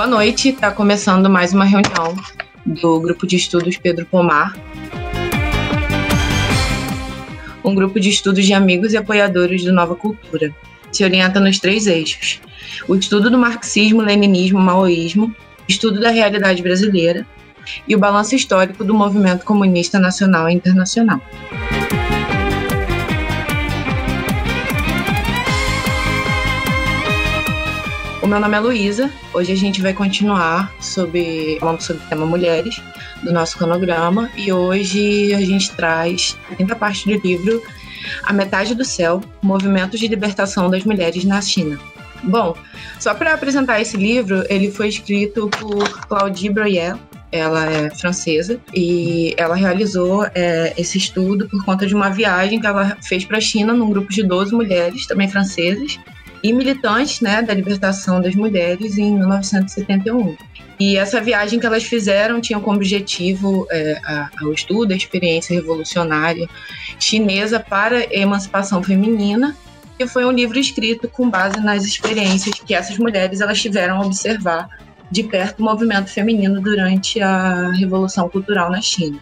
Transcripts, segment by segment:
Boa noite, está começando mais uma reunião do Grupo de Estudos Pedro Pomar. Um grupo de estudos de amigos e apoiadores do Nova Cultura. Se orienta nos três eixos: o estudo do marxismo, leninismo, maoísmo, estudo da realidade brasileira e o balanço histórico do movimento comunista nacional e internacional. Meu nome é Luísa. Hoje a gente vai continuar sobre, falando sobre o tema mulheres do nosso cronograma e hoje a gente traz a quinta parte do livro A Metade do Céu, Movimentos de Libertação das Mulheres na China. Bom, só para apresentar esse livro, ele foi escrito por Claudie Broyer, ela é francesa e ela realizou é, esse estudo por conta de uma viagem que ela fez para a China num grupo de 12 mulheres, também francesas, e militantes né, da libertação das mulheres em 1971. E essa viagem que elas fizeram tinha como objetivo é, a, o estudo, a experiência revolucionária chinesa para a emancipação feminina, que foi um livro escrito com base nas experiências que essas mulheres elas tiveram a observar de perto o movimento feminino durante a Revolução Cultural na China.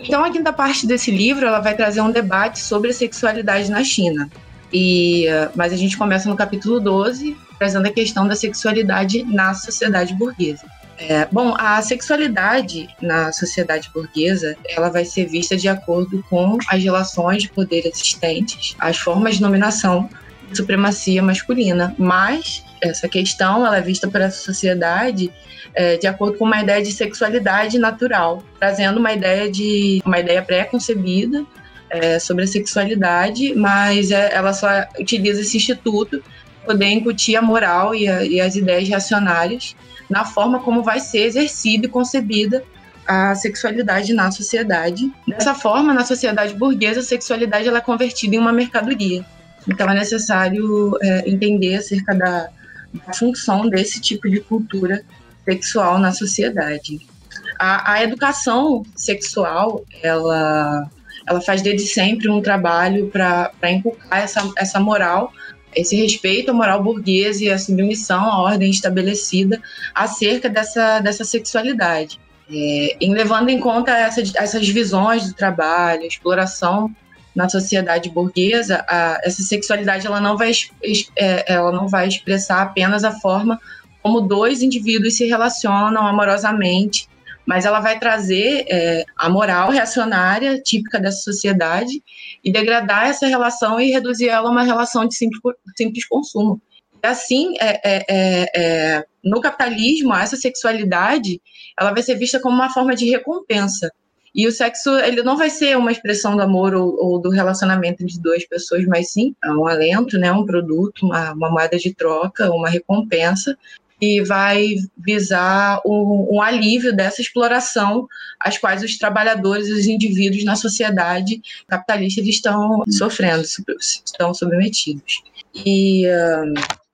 Então, a quinta parte desse livro ela vai trazer um debate sobre a sexualidade na China, e, mas a gente começa no capítulo 12, trazendo a questão da sexualidade na sociedade burguesa. É, bom, a sexualidade na sociedade burguesa ela vai ser vista de acordo com as relações de poder existentes, as formas de dominação e supremacia masculina. Mas essa questão ela é vista para a sociedade é, de acordo com uma ideia de sexualidade natural, trazendo uma ideia de uma ideia pré-concebida é, sobre a sexualidade, mas é, ela só utiliza esse instituto para poder incutir a moral e, a, e as ideias racionárias na forma como vai ser exercida e concebida a sexualidade na sociedade. Dessa forma, na sociedade burguesa, a sexualidade ela é convertida em uma mercadoria. Então é necessário é, entender acerca da, da, função desse tipo de cultura sexual na sociedade. A, a educação sexual, ela ela faz desde sempre um trabalho para inculcar essa, essa moral, esse respeito à moral burguesa e a submissão à ordem estabelecida acerca dessa, dessa sexualidade. É, em levando em conta essas, essas visões do trabalho, exploração na sociedade burguesa, a, essa sexualidade ela não, vai, é, ela não vai expressar apenas a forma como dois indivíduos se relacionam amorosamente mas ela vai trazer é, a moral reacionária típica dessa sociedade e degradar essa relação e reduzir ela a uma relação de simples, simples consumo. E assim, é, é, é, é, no capitalismo, essa sexualidade ela vai ser vista como uma forma de recompensa. E o sexo ele não vai ser uma expressão do amor ou, ou do relacionamento de duas pessoas, mas sim um alento, né, um produto, uma, uma moeda de troca, uma recompensa e vai visar um, um, alívio dessa exploração às quais os trabalhadores e os indivíduos na sociedade capitalista eles estão sofrendo, estão submetidos. E uh,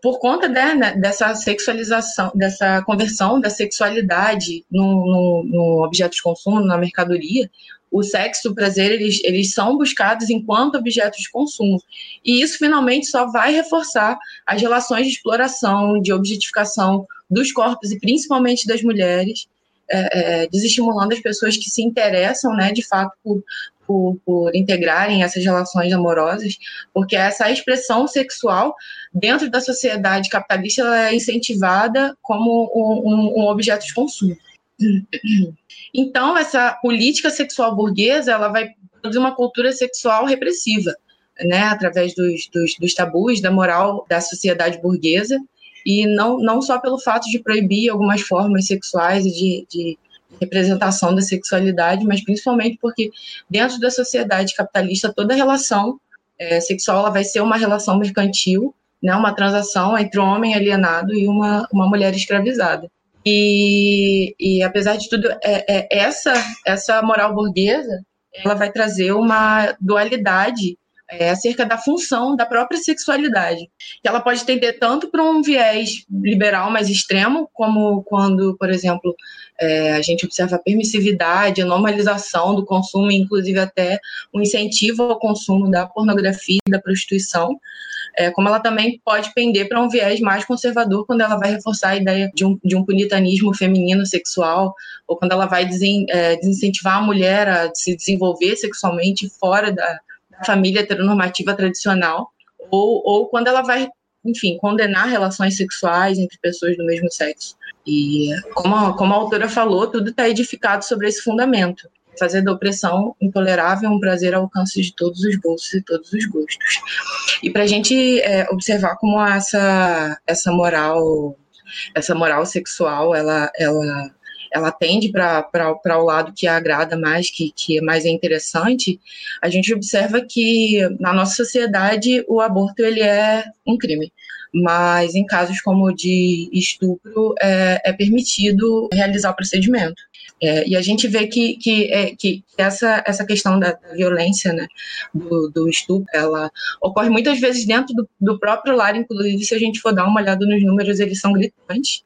por conta né, né, dessa sexualização, dessa conversão da sexualidade no, no, no objeto de consumo, na mercadoria, o sexo o prazer, eles, eles são buscados enquanto objetos de consumo. E isso, finalmente, só vai reforçar as relações de exploração, de objetificação dos corpos e principalmente das mulheres, é, é, desestimulando as pessoas que se interessam, né, de fato, por, por, por, integrarem essas relações amorosas, porque essa expressão sexual dentro da sociedade capitalista é incentivada como um, um, um objeto de consumo. Então, essa política sexual burguesa, ela vai produzir uma cultura sexual repressiva, né, através dos, dos, dos tabus, da moral da sociedade burguesa, e não, não só pelo fato de proibir algumas formas sexuais e de, de representação da sexualidade, mas principalmente porque dentro da sociedade capitalista toda relação é, sexual ela vai ser uma relação mercantil, né, uma transação entre um homem alienado e uma, uma mulher escravizada. E, e apesar de tudo, é, é, essa, essa moral burguesa ela vai trazer uma dualidade é, acerca da função da própria sexualidade, que ela pode tender tanto para um viés liberal mais extremo, como quando, por exemplo, é, a gente observa a permissividade, a normalização do consumo, inclusive até o um incentivo ao consumo da pornografia e da prostituição, é, como ela também pode pender para um viés mais conservador quando ela vai reforçar a ideia de um, de um puritanismo feminino sexual, ou quando ela vai desen, é, desincentivar a mulher a se desenvolver sexualmente fora da, da família heteronormativa tradicional, ou, ou quando ela vai, enfim, condenar relações sexuais entre pessoas do mesmo sexo. E, como a, como a autora falou, tudo está edificado sobre esse fundamento fazer da opressão intolerável um prazer ao alcance de todos os bolsos e todos os gostos. E para a gente é, observar como essa, essa moral essa moral sexual ela, ela, ela tende para o lado que agrada mais, que, que é mais interessante, a gente observa que na nossa sociedade o aborto ele é um crime mas em casos como de estupro é, é permitido realizar o procedimento. É, e a gente vê que, que, é, que essa, essa questão da, da violência, né, do, do, estupro, ela ocorre muitas vezes dentro do, do, próprio lar, inclusive se a gente for dar uma olhada nos números, eles são gritantes.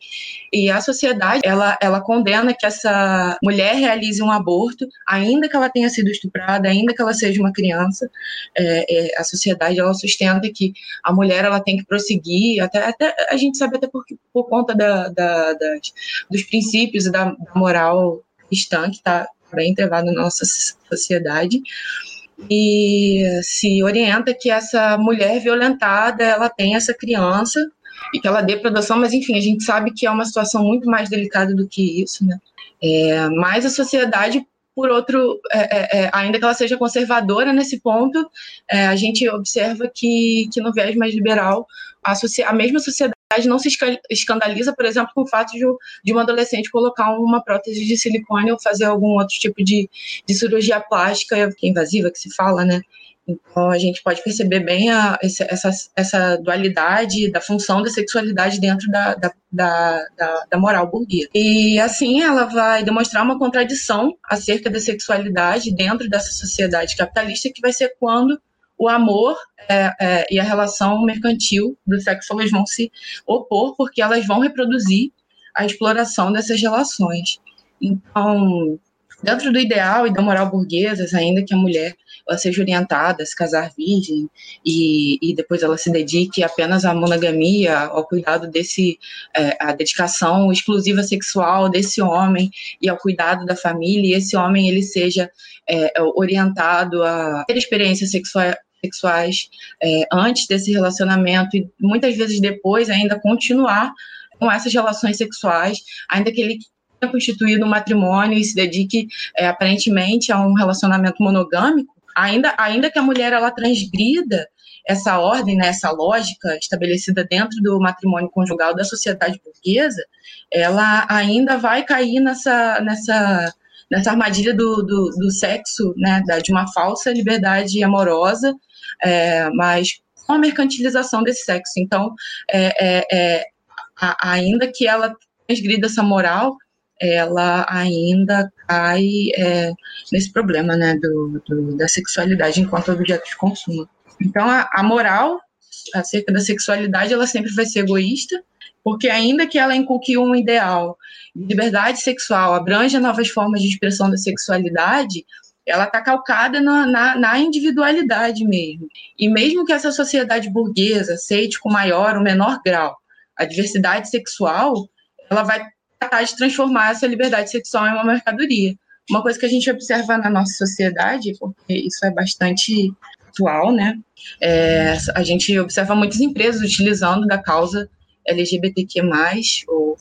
E a sociedade, ela, ela condena que essa mulher realize um aborto, ainda que ela tenha sido estuprada, ainda que ela seja uma criança. É, é a sociedade, ela sustenta que a mulher, ela tem que prosseguir, até, até a gente sabe até por, por conta da, da, das, dos princípios e da, da moral cristã que está bem entrevada na nossa sociedade e se orienta que essa mulher violentada ela tem essa criança e que ela dê para adoção, mas enfim, a gente sabe que é uma situação muito mais delicada do que isso, né? É, mas a sociedade, por outro, é, é, é ainda que ela seja conservadora nesse ponto, é, a gente observa que, que no viés mais liberal, a, a mesma sociedade não se escandaliza, por exemplo, com o fato de, de uma adolescente colocar uma prótese de silicone ou fazer algum outro tipo de, de cirurgia plástica, é invasiva, que se fala, né? Então, a gente pode perceber bem a, essa, essa dualidade da função da sexualidade dentro da, da, da, da, moral burguesa. E, assim, ela vai demonstrar uma contradição acerca da sexualidade dentro dessa sociedade capitalista, que vai ser quando o amor é, é, e a relação mercantil do sexo elas vão se opor, porque elas vão reproduzir a exploração dessas relações. Então, dentro do ideal e da moral burguesas, ainda que a mulher ela seja orientada a se casar virgem e, e depois ela se dedique apenas à monogamia, ao cuidado desse, é, a dedicação exclusiva sexual desse homem e ao cuidado da família, e esse homem ele seja é, orientado a ter experiências sexuais sexuais é, antes desse relacionamento e muitas vezes depois ainda continuar com essas relações sexuais, ainda que ele tenha constituído um matrimônio e se dedique é, aparentemente a um relacionamento monogâmico, ainda, ainda que a mulher ela transgrida essa ordem, né, essa lógica estabelecida dentro do matrimônio conjugal da sociedade burguesa, ela ainda vai cair nessa, nessa nessa armadilha do, do, do sexo, né, da, de uma falsa liberdade amorosa, é, mas com a mercantilização desse sexo. Então, é, é, é a, ainda que ela transgrida essa moral, ela ainda cai é, nesse problema né, do, do, da sexualidade enquanto objeto de consumo. Então, a, a moral acerca da sexualidade, ela sempre vai ser egoísta, porque ainda que ela inculque um ideal de liberdade sexual, abranja novas formas de expressão da sexualidade, ela está calcada na, na, na, individualidade mesmo. E mesmo que essa sociedade burguesa aceite com maior ou menor grau a diversidade sexual, ela vai tratar de transformar essa liberdade sexual em uma mercadoria. Uma coisa que a gente observa na nossa sociedade, porque isso é bastante atual, né? É, a gente observa muitas empresas utilizando da causa LGBTQ+, ou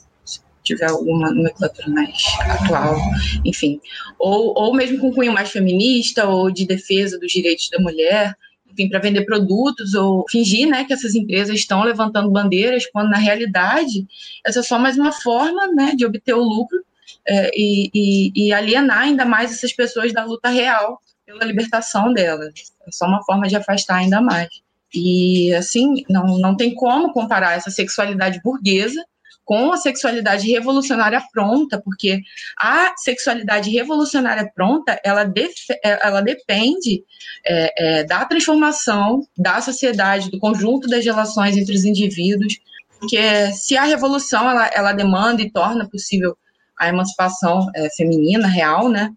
tiver alguma nomenclatura mais atual, enfim. Ou, ou mesmo com cunho mais feminista, ou de defesa dos direitos da mulher, enfim, para vender produtos, ou fingir né, que essas empresas estão levantando bandeiras, quando na realidade essa é só mais uma forma né, de obter o lucro é, e, e, e alienar ainda mais essas pessoas da luta real pela libertação delas. É só uma forma de afastar ainda mais. E, assim, não, não tem como comparar essa sexualidade burguesa com a sexualidade revolucionária pronta, porque a sexualidade revolucionária pronta, ela, def, ela depende é, é, da transformação da sociedade, do conjunto das relações entre os indivíduos, porque se a revolução ela, ela demanda e torna possível a emancipação é, feminina real, né?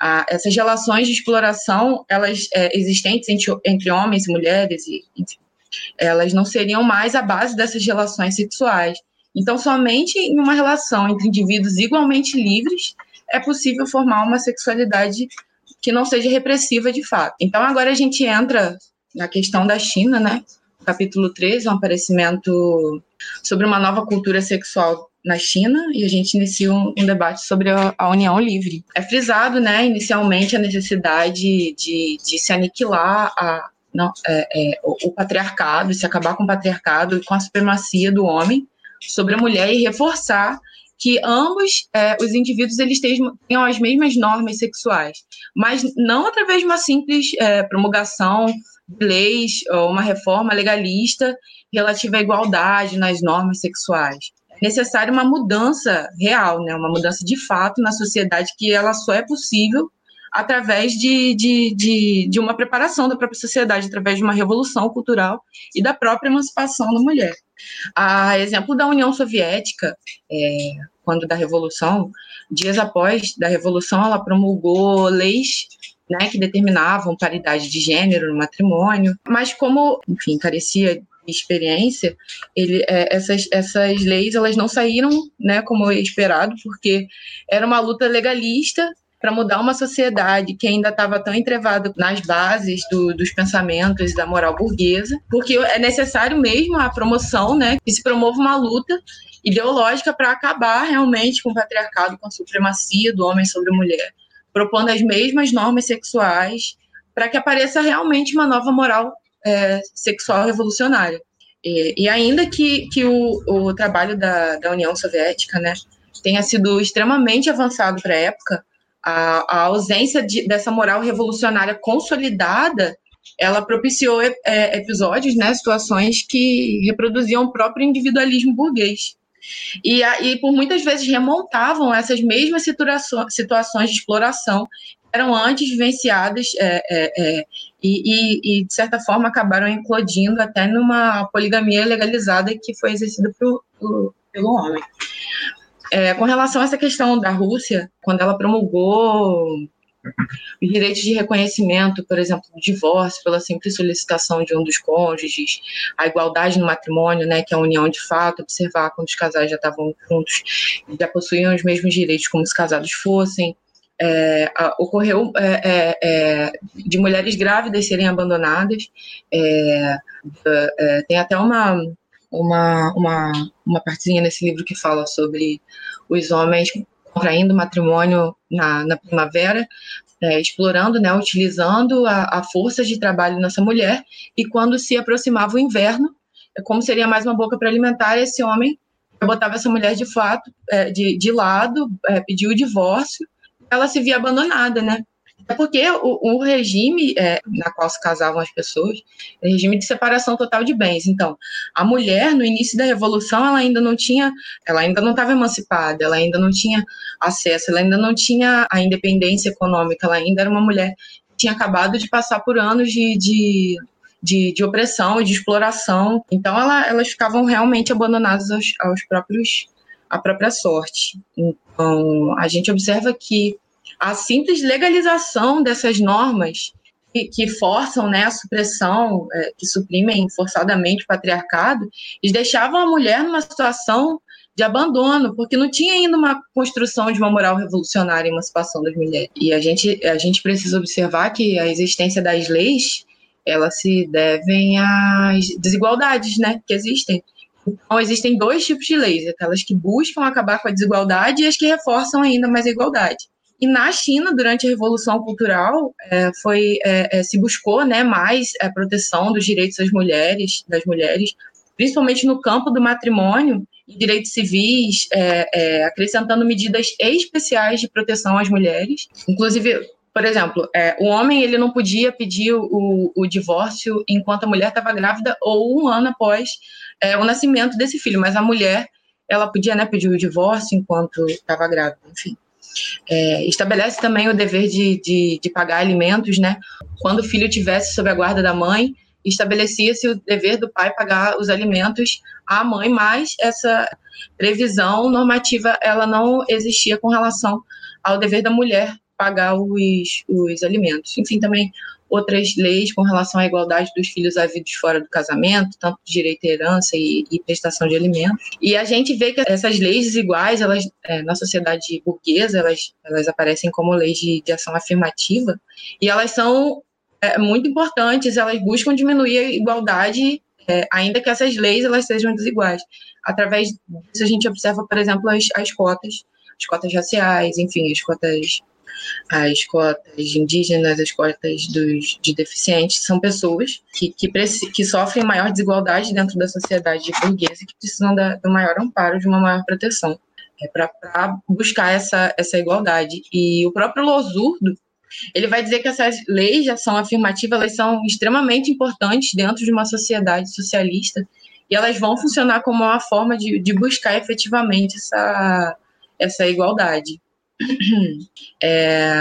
A, essas relações de exploração, elas é, existentes entre, entre homens e mulheres, e, enfim, elas não seriam mais a base dessas relações sexuais. Então, somente em uma relação entre indivíduos igualmente livres é possível formar uma sexualidade que não seja repressiva de fato. Então, agora a gente entra na questão da China, né? Capítulo 13, um aparecimento sobre uma nova cultura sexual na China e a gente inicia um, um debate sobre a, a, união livre. É frisado, né, inicialmente, a necessidade de, de se aniquilar a, não, é, é, o, o, patriarcado, se acabar com o patriarcado e com a supremacia do homem sobre a mulher e reforçar que ambos é, os indivíduos eles tenham, as mesmas normas sexuais, mas não através de uma simples é, promulgação de leis ou uma reforma legalista relativa à igualdade nas normas sexuais. É necessária uma mudança real, né, uma mudança de fato na sociedade que ela só é possível através de, de, de, de, uma preparação da própria sociedade, através de uma revolução cultural e da própria emancipação da mulher. A exemplo da União Soviética, é, quando da Revolução, dias após da Revolução, ela promulgou leis né, que determinavam paridade de gênero no matrimônio, mas como, enfim, carecia de experiência, ele, é, essas, essas leis elas não saíram né, como esperado, porque era uma luta legalista para mudar uma sociedade que ainda estava tão entrevada nas bases do, dos pensamentos da moral burguesa, porque é necessário mesmo a promoção, né, que se promova uma luta ideológica para acabar realmente com o patriarcado, com a supremacia do homem sobre a mulher, propondo as mesmas normas sexuais para que apareça realmente uma nova moral é, sexual revolucionária. E, e, ainda que, que o, o trabalho da, da União Soviética né, tenha sido extremamente avançado para a época, a, a ausência de, dessa moral revolucionária consolidada, ela propiciou é, episódios, né, situações que reproduziam o próprio individualismo burguês. E, e por muitas vezes remontavam essas mesmas situações de exploração eram antes vivenciadas é, é, é, e, e, de certa forma, acabaram implodindo até numa poligamia legalizada que foi exercida pro, pelo homem. É, com relação a essa questão da Rússia, quando ela promulgou os direitos de reconhecimento, por exemplo, do divórcio pela simples solicitação de um dos cônjuges, a igualdade no matrimônio, né, que é a união de fato, observar quando os casais já estavam juntos, já possuíam os mesmos direitos como os casados fossem. É, a, ocorreu é, é, é de mulheres grávidas serem abandonadas. É, é, tem até uma uma, uma, uma partezinha nesse livro que fala sobre os homens contraindo matrimônio na, na primavera, é, explorando, né, utilizando a, a força de trabalho nessa mulher, e quando se aproximava o inverno, é como seria mais uma boca para alimentar esse homem, botava essa mulher de fato é, de, de lado, é, pediu o divórcio, ela se via abandonada, né? É porque o, o regime é, na qual se casavam as pessoas é regime de separação total de bens. Então, a mulher, no início da Revolução, ela ainda não tinha, ela ainda não estava emancipada, ela ainda não tinha acesso, ela ainda não tinha a independência econômica, ela ainda era uma mulher que tinha acabado de passar por anos de, de de, de, opressão e de exploração. Então ela, elas ficavam realmente abandonadas aos, aos, próprios à própria sorte. Então a gente observa que a simples legalização dessas normas que, que forçam né, a supressão, é, que suprimem forçadamente o patriarcado, eles deixavam a mulher numa situação de abandono, porque não tinha ainda uma construção de uma moral revolucionária e emancipação das mulheres. E a gente, a gente precisa observar que a existência das leis, elas se devem às desigualdades né, que existem. Então, existem dois tipos de leis, aquelas que buscam acabar com a desigualdade e as que reforçam ainda mais a igualdade. E na China, durante a Revolução Cultural, é, foi, é, é, se buscou né, mais a proteção dos direitos das mulheres, das mulheres, principalmente no campo do matrimônio e direitos civis, é, é, acrescentando medidas especiais de proteção às mulheres. Inclusive, por exemplo, é, o homem ele não podia pedir o, o divórcio enquanto a mulher estava grávida ou um ano após o nascimento desse filho, mas a mulher ela podia né, pedir o divórcio enquanto estava grávida, enfim. É, estabelece também o dever de, de, de, pagar alimentos, né? Quando o filho tivesse sob a guarda da mãe, estabelecia-se o dever do pai pagar os alimentos à mãe, mas essa previsão normativa ela não existia com relação ao dever da mulher pagar os, os alimentos. Enfim, também outras leis com relação à igualdade dos filhos havidos fora do casamento, tanto direito à herança e, e, prestação de alimentos. E a gente vê que essas leis desiguais, elas, é, na sociedade burguesa, elas, elas aparecem como leis de, de ação afirmativa, e elas são é, muito importantes, elas buscam diminuir a igualdade, é, ainda que essas leis elas sejam desiguais. Através disso, a gente observa, por exemplo, as, as cotas, as cotas raciais, enfim, as cotas as cotas indígenas, as cotas dos, de deficientes, são pessoas que, que, que sofrem maior desigualdade dentro da sociedade burguesa e que precisam da, do maior amparo, de uma maior proteção, é, para buscar essa, essa igualdade. E o próprio Losurdo, ele vai dizer que essas leis de ação afirmativa elas são extremamente importantes dentro de uma sociedade socialista e elas vão funcionar como uma forma de, de buscar efetivamente essa, essa igualdade. É,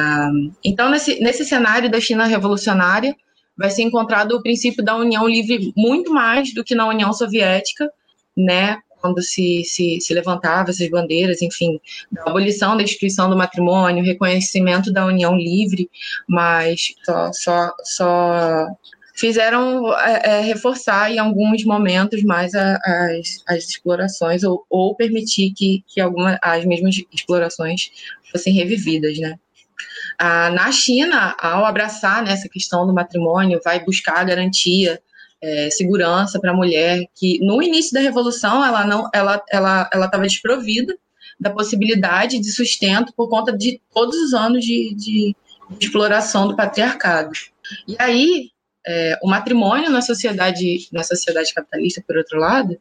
então, nesse, nesse cenário da China revolucionária, vai ser encontrado o princípio da união livre muito mais do que na União Soviética, né? Quando se, se, se levantava essas bandeiras, enfim, da abolição da instituição do matrimônio, reconhecimento da união livre, mas só, só, só fizeram é, é, reforçar em alguns momentos mais a, as, as explorações ou, ou permitir que, que alguma, as mesmas explorações fossem revividas, né? Ah, na China, ao abraçar né, essa questão do matrimônio, vai buscar garantia, é, segurança para a mulher que no início da revolução ela não, ela, ela, ela estava desprovida da possibilidade de sustento por conta de todos os anos de, de exploração do patriarcado. E aí é, o matrimônio na sociedade na sociedade capitalista, por outro lado,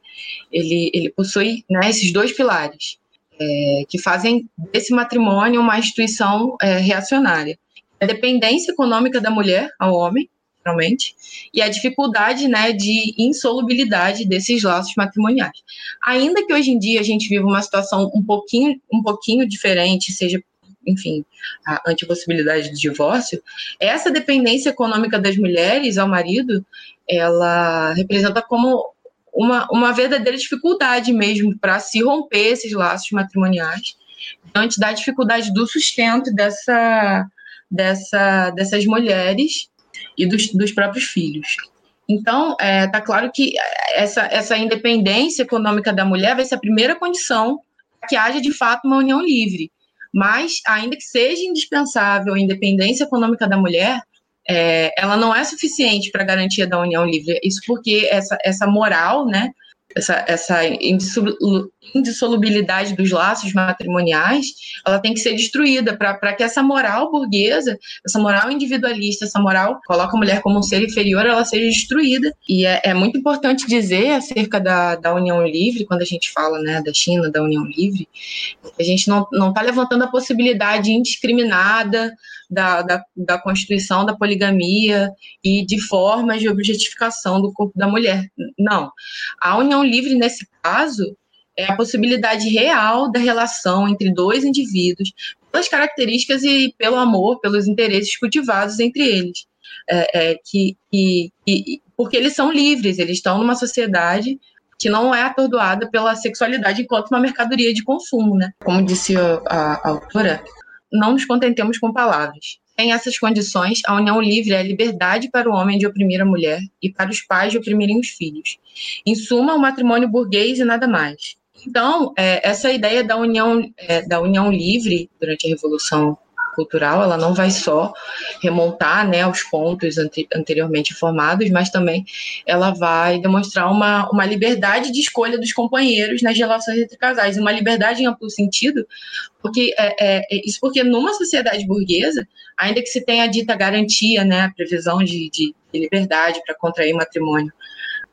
ele, ele possui né, esses dois pilares é, que fazem desse matrimônio uma instituição é, reacionária. A dependência econômica da mulher ao homem, realmente, e a dificuldade né, de insolubilidade desses laços matrimoniais. Ainda que hoje em dia a gente viva uma situação um pouquinho, um pouquinho diferente, seja enfim, a antipossibilidade de divórcio, essa dependência econômica das mulheres ao marido, ela representa como uma, uma verdadeira dificuldade mesmo para se romper esses laços matrimoniais, diante da dificuldade do sustento dessa, dessa, dessas mulheres e dos, dos próprios filhos. Então, está é, tá claro que essa, essa independência econômica da mulher vai ser a primeira condição que haja, de fato, uma união livre. Mas, ainda que seja indispensável a independência econômica da mulher, é, ela não é suficiente para a garantia da união livre. Isso porque essa, essa moral, né, essa, essa indissolubilidade dos laços matrimoniais, ela tem que ser destruída para que essa moral burguesa, essa moral individualista, essa moral coloca a mulher como um ser inferior, ela seja destruída. E é, é muito importante dizer acerca da, da união livre, quando a gente fala né, da China, da união livre, a gente não está levantando a possibilidade indiscriminada da, da, da constituição da poligamia e de formas de objetificação do corpo da mulher. Não. A união livre, nesse caso, é a possibilidade real da relação entre dois indivíduos, pelas características e pelo amor, pelos interesses cultivados entre eles. É, é, que, que, que, porque eles são livres, eles estão numa sociedade que não é atordoada pela sexualidade enquanto uma mercadoria de consumo, né? Como disse a, a autora, não nos contentemos com palavras. Em essas condições, a união livre é a liberdade para o homem de oprimir a mulher e para os pais de oprimirem os filhos. Em suma, o matrimônio burguês e nada mais. Então, é, essa ideia da união, é, da união livre durante a Revolução cultural, ela não vai só remontar né, aos pontos anteriormente formados, mas também ela vai demonstrar uma, uma liberdade de escolha dos companheiros nas relações entre casais, uma liberdade em amplo sentido, porque é, é, isso porque numa sociedade burguesa, ainda que se tenha a dita garantia, né, a previsão de, de, de liberdade para contrair matrimônio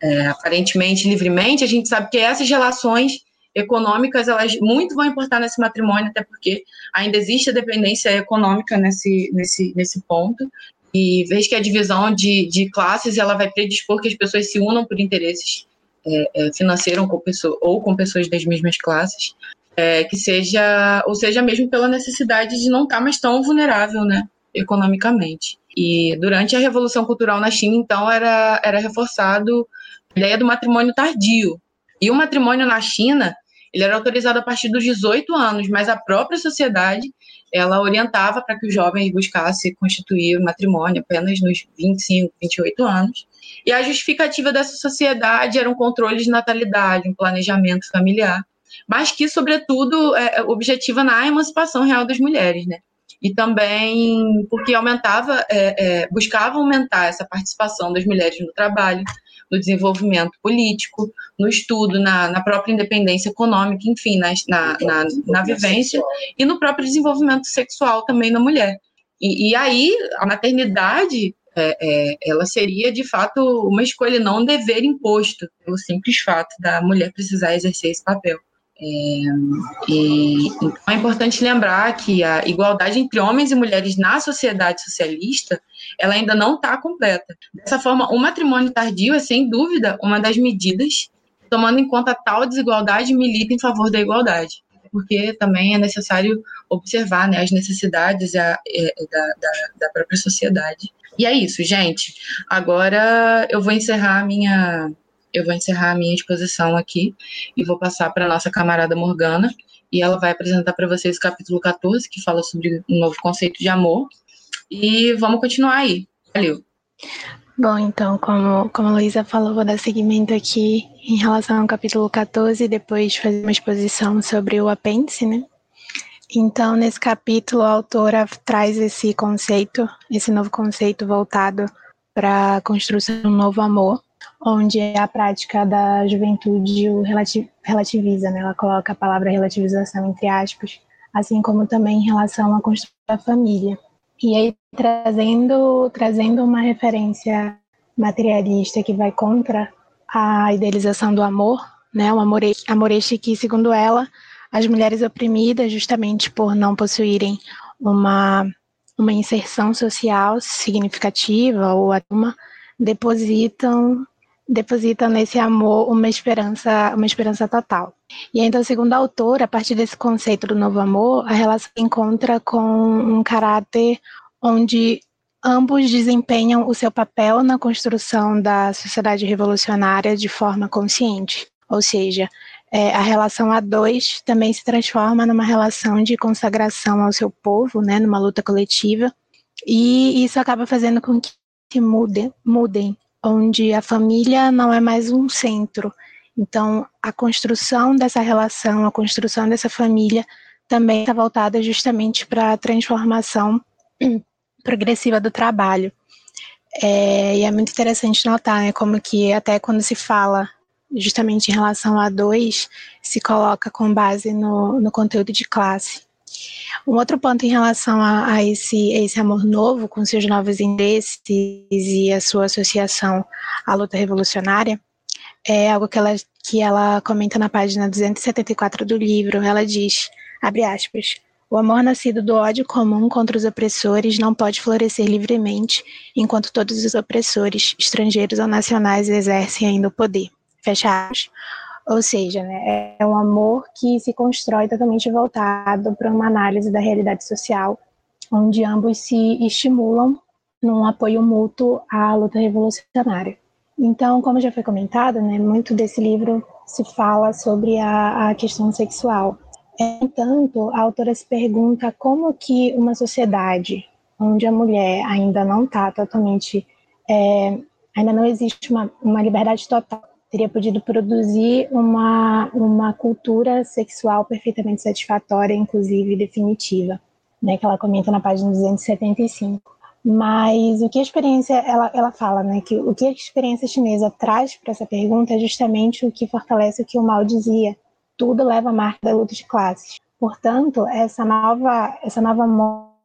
é, aparentemente livremente, a gente sabe que essas relações econômicas, elas muito vão importar nesse matrimônio, até porque ainda existe a dependência econômica nesse, nesse, nesse ponto. E vejo que a divisão de, de classes ela vai predispor que as pessoas se unam por interesses é, é, financeira ou com, pessoa, ou com pessoas das mesmas classes, é, que seja, ou seja mesmo pela necessidade de não estar tá mais tão vulnerável, né, economicamente. E durante a Revolução Cultural na China, então, era, era reforçado a ideia do matrimônio tardio. E o matrimônio na China, ele era autorizado a partir dos 18 anos, mas a própria sociedade, ela orientava para que os jovens buscassem constituir o matrimônio apenas nos 25, 28 anos. E a justificativa dessa sociedade era um controle de natalidade, um planejamento familiar, mas que, sobretudo, é, objetiva na emancipação real das mulheres, né? e também porque aumentava, é, é, buscava aumentar essa participação das mulheres no trabalho, no desenvolvimento político, no estudo, na, na própria independência econômica, enfim, na, na, na, na vivência e no próprio desenvolvimento sexual também da mulher. E, e aí a maternidade é, é, ela seria de fato uma escolha, não um dever imposto, pelo simples fato da mulher precisar exercer esse papel. É, e, então é importante lembrar que a igualdade entre homens e mulheres na sociedade socialista ela ainda não está completa. Dessa forma, o matrimônio tardio é, sem dúvida, uma das medidas, tomando em conta tal desigualdade, milita em favor da igualdade. Porque também é necessário observar né, as necessidades a, é, da, da, da própria sociedade. E é isso, gente. Agora eu vou encerrar a minha eu vou encerrar a minha exposição aqui e vou passar para a nossa camarada Morgana, e ela vai apresentar para vocês o capítulo 14, que fala sobre um novo conceito de amor. E vamos continuar aí. Valeu. Bom, então, como, como a Luísa falou, vou dar seguimento aqui em relação ao capítulo 14 e depois fazer uma exposição sobre o apêndice, né? Então, nesse capítulo, a autora traz esse conceito, esse novo conceito voltado para a construção de um novo amor, onde a prática da juventude o relativiza, né? Ela coloca a palavra relativização entre aspas, assim como também em relação à construção da família. E aí trazendo trazendo uma referência materialista que vai contra a idealização do amor, né? O amor, este que, segundo ela, as mulheres oprimidas, justamente por não possuírem uma uma inserção social significativa ou uma depositam deposita nesse amor uma esperança, uma esperança total. E então, segundo a autora, a partir desse conceito do novo amor, a relação encontra com um caráter onde ambos desempenham o seu papel na construção da sociedade revolucionária de forma consciente. Ou seja, é, a relação a dois também se transforma numa relação de consagração ao seu povo, né, numa luta coletiva, e isso acaba fazendo com que mudem, mudem onde a família não é mais um centro. Então, a construção dessa relação, a construção dessa família também está voltada justamente para a transformação progressiva do trabalho. É, e é muito interessante notar, né, como que até quando se fala justamente em relação a dois, se coloca com base no, no conteúdo de classe. Um outro ponto em relação a, a, esse, esse amor novo, com seus novos interesses e a sua associação à luta revolucionária, é algo que ela, que ela comenta na página 274 do livro. Ela diz, abre aspas, o amor nascido do ódio comum contra os opressores não pode florescer livremente enquanto todos os opressores, estrangeiros ou nacionais, exercem ainda o poder. Fecha aspas. Ou seja, né, é um amor que se constrói totalmente voltado para uma análise da realidade social, onde ambos se estimulam num apoio mútuo à luta revolucionária. Então, como já foi comentado, né, muito desse livro se fala sobre a, a questão sexual. Entanto, a autora se pergunta como que uma sociedade onde a mulher ainda não está totalmente, é, ainda não existe uma, uma liberdade total teria podido produzir uma, uma cultura sexual perfeitamente satisfatória, inclusive definitiva, né, que ela comenta na página 275. Mas o que a experiência, ela, ela fala, né, que o que a experiência chinesa traz para essa pergunta é justamente o que fortalece o que o mal dizia, tudo leva a marca da luta de classes. Portanto, essa nova, essa nova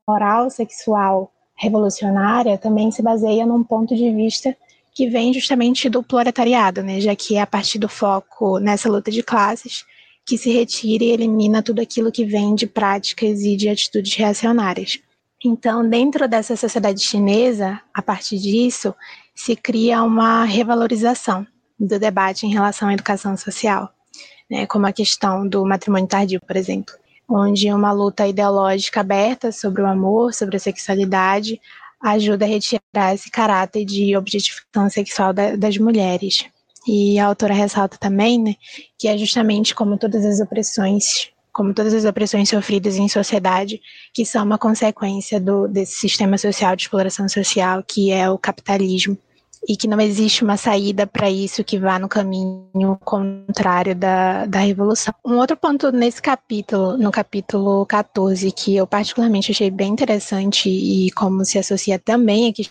moral sexual revolucionária também se baseia num ponto de vista que vem justamente do proletariado, né, já que é a partir do foco nessa luta de classes que se retira e elimina tudo aquilo que vem de práticas e de atitudes reacionárias. Então, dentro dessa sociedade chinesa, a partir disso, se cria uma revalorização do debate em relação à educação social, né, como a questão do matrimônio tardio, por exemplo, onde uma luta ideológica aberta sobre o amor, sobre a sexualidade, ajuda a retirar esse caráter de objetificação sexual da, das mulheres. E a autora ressalta também né, que é justamente como todas as opressões, como todas as opressões sofridas em sociedade, que são uma consequência do, desse sistema social de exploração social que é o capitalismo e que não existe uma saída para isso que vá no caminho contrário da, da revolução. Um outro ponto nesse capítulo, no capítulo 14, que eu particularmente achei bem interessante e como se associa também aqui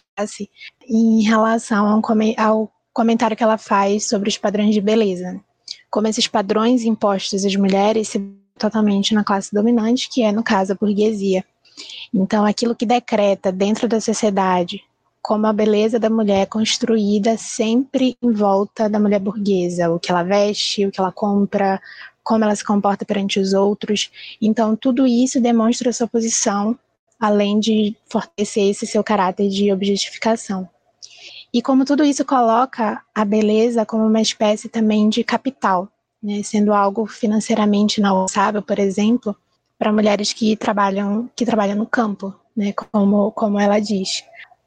em relação ao, ao comentário que ela faz sobre os padrões de beleza. Como esses padrões impostos às mulheres se totalmente na classe dominante, que é, no caso, a burguesia. Então, aquilo que decreta dentro da sociedade como a beleza da mulher é construída sempre em volta da mulher burguesa, o que ela veste, o que ela compra, como ela se comporta perante os outros. Então, tudo isso demonstra sua posição, além de fortalecer esse seu caráter de objetificação. E como tudo isso coloca a beleza como uma espécie também de capital, né, sendo algo financeiramente inalcançável, por exemplo, para mulheres que trabalham que trabalham no campo, né, como como ela diz.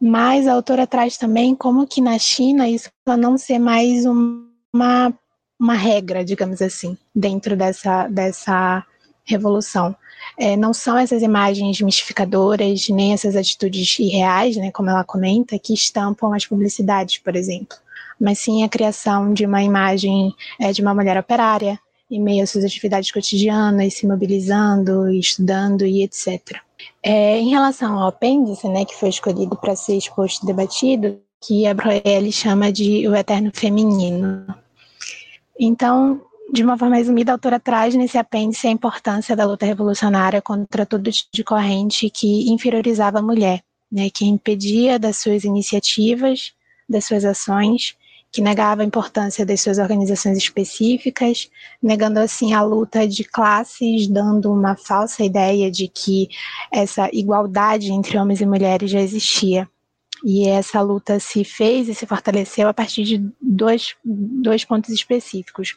Mas a autora traz também como que na China isso não ser mais uma uma regra, digamos assim, dentro dessa dessa revolução. É, não são essas imagens mistificadoras, nem essas atitudes irreais, né, como ela comenta, que estampam as publicidades, por exemplo, mas sim a criação de uma imagem é, de uma mulher operária, em meio às suas atividades cotidianas, se mobilizando, estudando e etc. É, em relação ao apêndice, né, que foi escolhido para ser exposto e debatido, que a Broele chama de o eterno feminino. Então, de uma forma resumida, a autora traz nesse apêndice a importância da luta revolucionária contra todo tipo de corrente que inferiorizava a mulher, né, que impedia das suas iniciativas, das suas ações, que negava a importância das suas organizações específicas, negando assim a luta de classes, dando uma falsa ideia de que essa igualdade entre homens e mulheres já existia. E essa luta se fez e se fortaleceu a partir de dois, dois pontos específicos.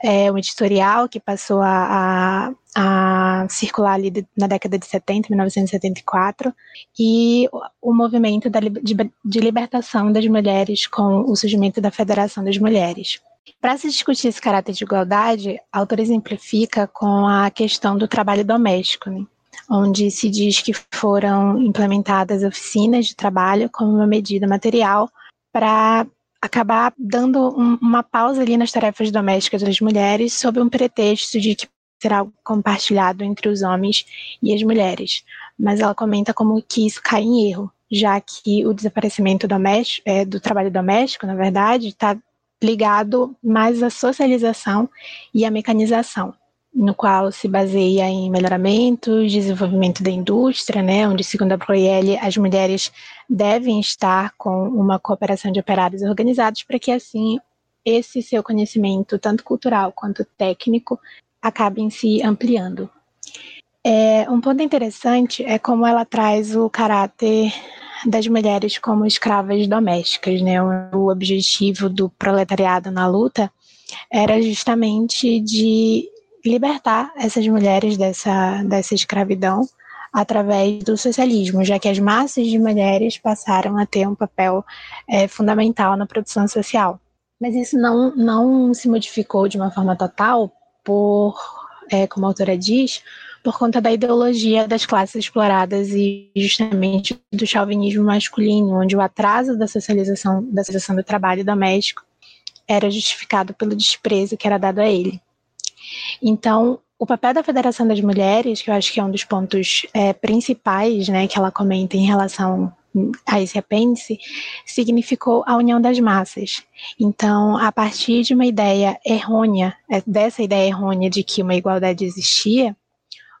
É, o editorial, que passou a, a, a circular ali na década de 70, 1974, e o movimento da, de, de libertação das mulheres com o surgimento da Federação das Mulheres. Para se discutir esse caráter de igualdade, a autora exemplifica com a questão do trabalho doméstico. Né? Onde se diz que foram implementadas oficinas de trabalho como uma medida material para acabar dando um, uma pausa ali nas tarefas domésticas das mulheres sob um pretexto de que será compartilhado entre os homens e as mulheres. Mas ela comenta como que isso cai em erro, já que o desaparecimento doméstico, é, do trabalho doméstico, na verdade, está ligado mais à socialização e à mecanização no qual se baseia em melhoramentos, desenvolvimento da indústria, né, onde, segundo a Proiel, as mulheres devem estar com uma cooperação de operários organizados para que, assim, esse seu conhecimento, tanto cultural quanto técnico, acabem se ampliando. É, um ponto interessante é como ela traz o caráter das mulheres como escravas domésticas, né? O objetivo do proletariado na luta era justamente de libertar essas mulheres dessa, dessa escravidão através do socialismo, já que as massas de mulheres passaram a ter um papel é, fundamental na produção social. Mas isso não, não se modificou de uma forma total por, é, como a autora diz, por conta da ideologia das classes exploradas e justamente do chauvinismo masculino, onde o atraso da socialização, da socialização do trabalho doméstico era justificado pelo desprezo que era dado a ele. Então, o papel da Federação das Mulheres, que eu acho que é um dos pontos é, principais né, que ela comenta em relação a esse apêndice, significou a união das massas. Então, a partir de uma ideia errônea, é, dessa ideia errônea de que uma igualdade existia,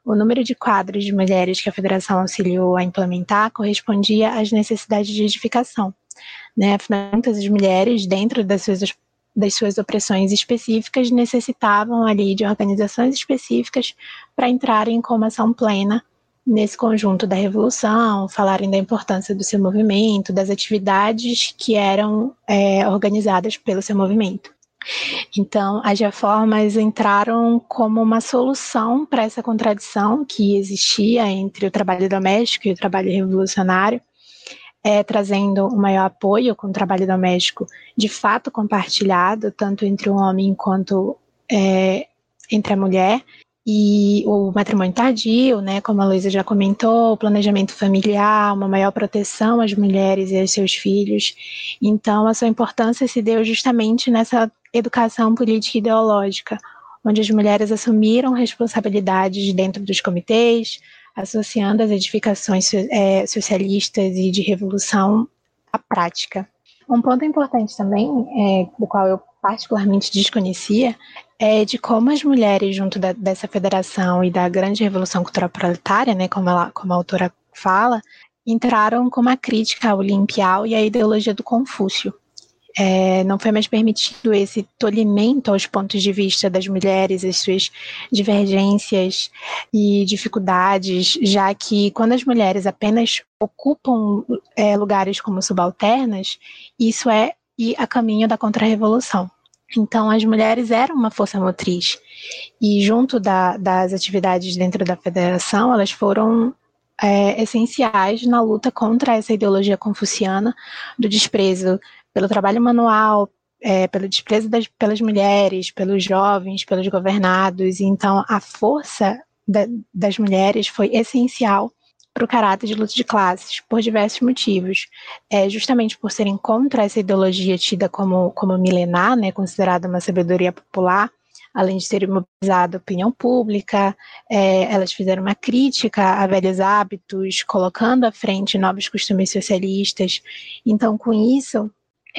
o número de quadros de mulheres que a federação auxiliou a implementar correspondia às necessidades de edificação. Né? Afinal, muitas mulheres, dentro das suas das suas opressões específicas necessitavam ali de organizações específicas para entrarem com uma ação plena nesse conjunto da revolução, falarem da importância do seu movimento, das atividades que eram é, organizadas pelo seu movimento. Então, as reformas entraram como uma solução para essa contradição que existia entre o trabalho doméstico e o trabalho revolucionário, é, trazendo um maior apoio com o trabalho doméstico de fato compartilhado, tanto entre o homem quanto é, entre a mulher, e o matrimônio tardio, né, como a Luísa já comentou, o planejamento familiar, uma maior proteção às mulheres e aos seus filhos. Então, a sua importância se deu justamente nessa educação política e ideológica, onde as mulheres assumiram responsabilidades dentro dos comitês, associando as edificações é, socialistas e de revolução à prática. Um ponto importante também, é, do qual eu particularmente desconhecia, é de como as mulheres, junto da, dessa federação e da grande revolução cultural proletária, né, como, ela, como a autora fala, entraram com uma crítica ao Olimpial e à ideologia do Confúcio. É, não foi mais permitido esse tolhimento aos pontos de vista das mulheres, as suas divergências e dificuldades, já que quando as mulheres apenas ocupam é, lugares como subalternas, isso é ir a caminho da contra-revolução. Então, as mulheres eram uma força motriz. E, junto da, das atividades dentro da federação, elas foram é, essenciais na luta contra essa ideologia confuciana do desprezo pelo trabalho manual, é, pelo desprezo das, pelas mulheres, pelos jovens, pelos governados. Então, a força da, das mulheres foi essencial para o caráter de luta de classes, por diversos motivos. É, justamente por serem contra essa ideologia tida como, como milenar, né, considerada uma sabedoria popular, além de ter mobilizado a opinião pública, é, elas fizeram uma crítica a velhos hábitos, colocando à frente novos costumes socialistas. Então, com isso,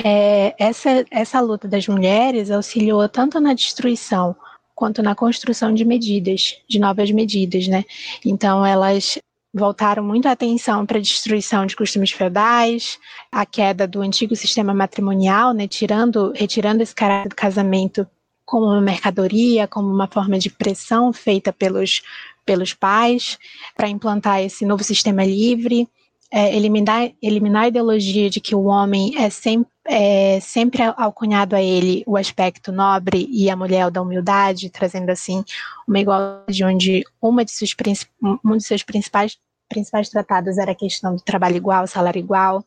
é, essa, essa luta das mulheres auxiliou tanto na destruição quanto na construção de medidas, de novas medidas, né? Então, elas voltaram muito a atenção para a destruição de costumes feudais, a queda do antigo sistema matrimonial, né, tirando, retirando esse caráter do casamento como uma mercadoria, como uma forma de pressão feita pelos, pelos pais, para implantar esse novo sistema livre, é, eliminar, eliminar a ideologia de que o homem é sempre, é sempre alcunhado a ele o aspecto nobre e a mulher o da humildade, trazendo assim uma igualdade onde uma de seus, um de seus principais, principais tratados era a questão do trabalho igual, salário igual,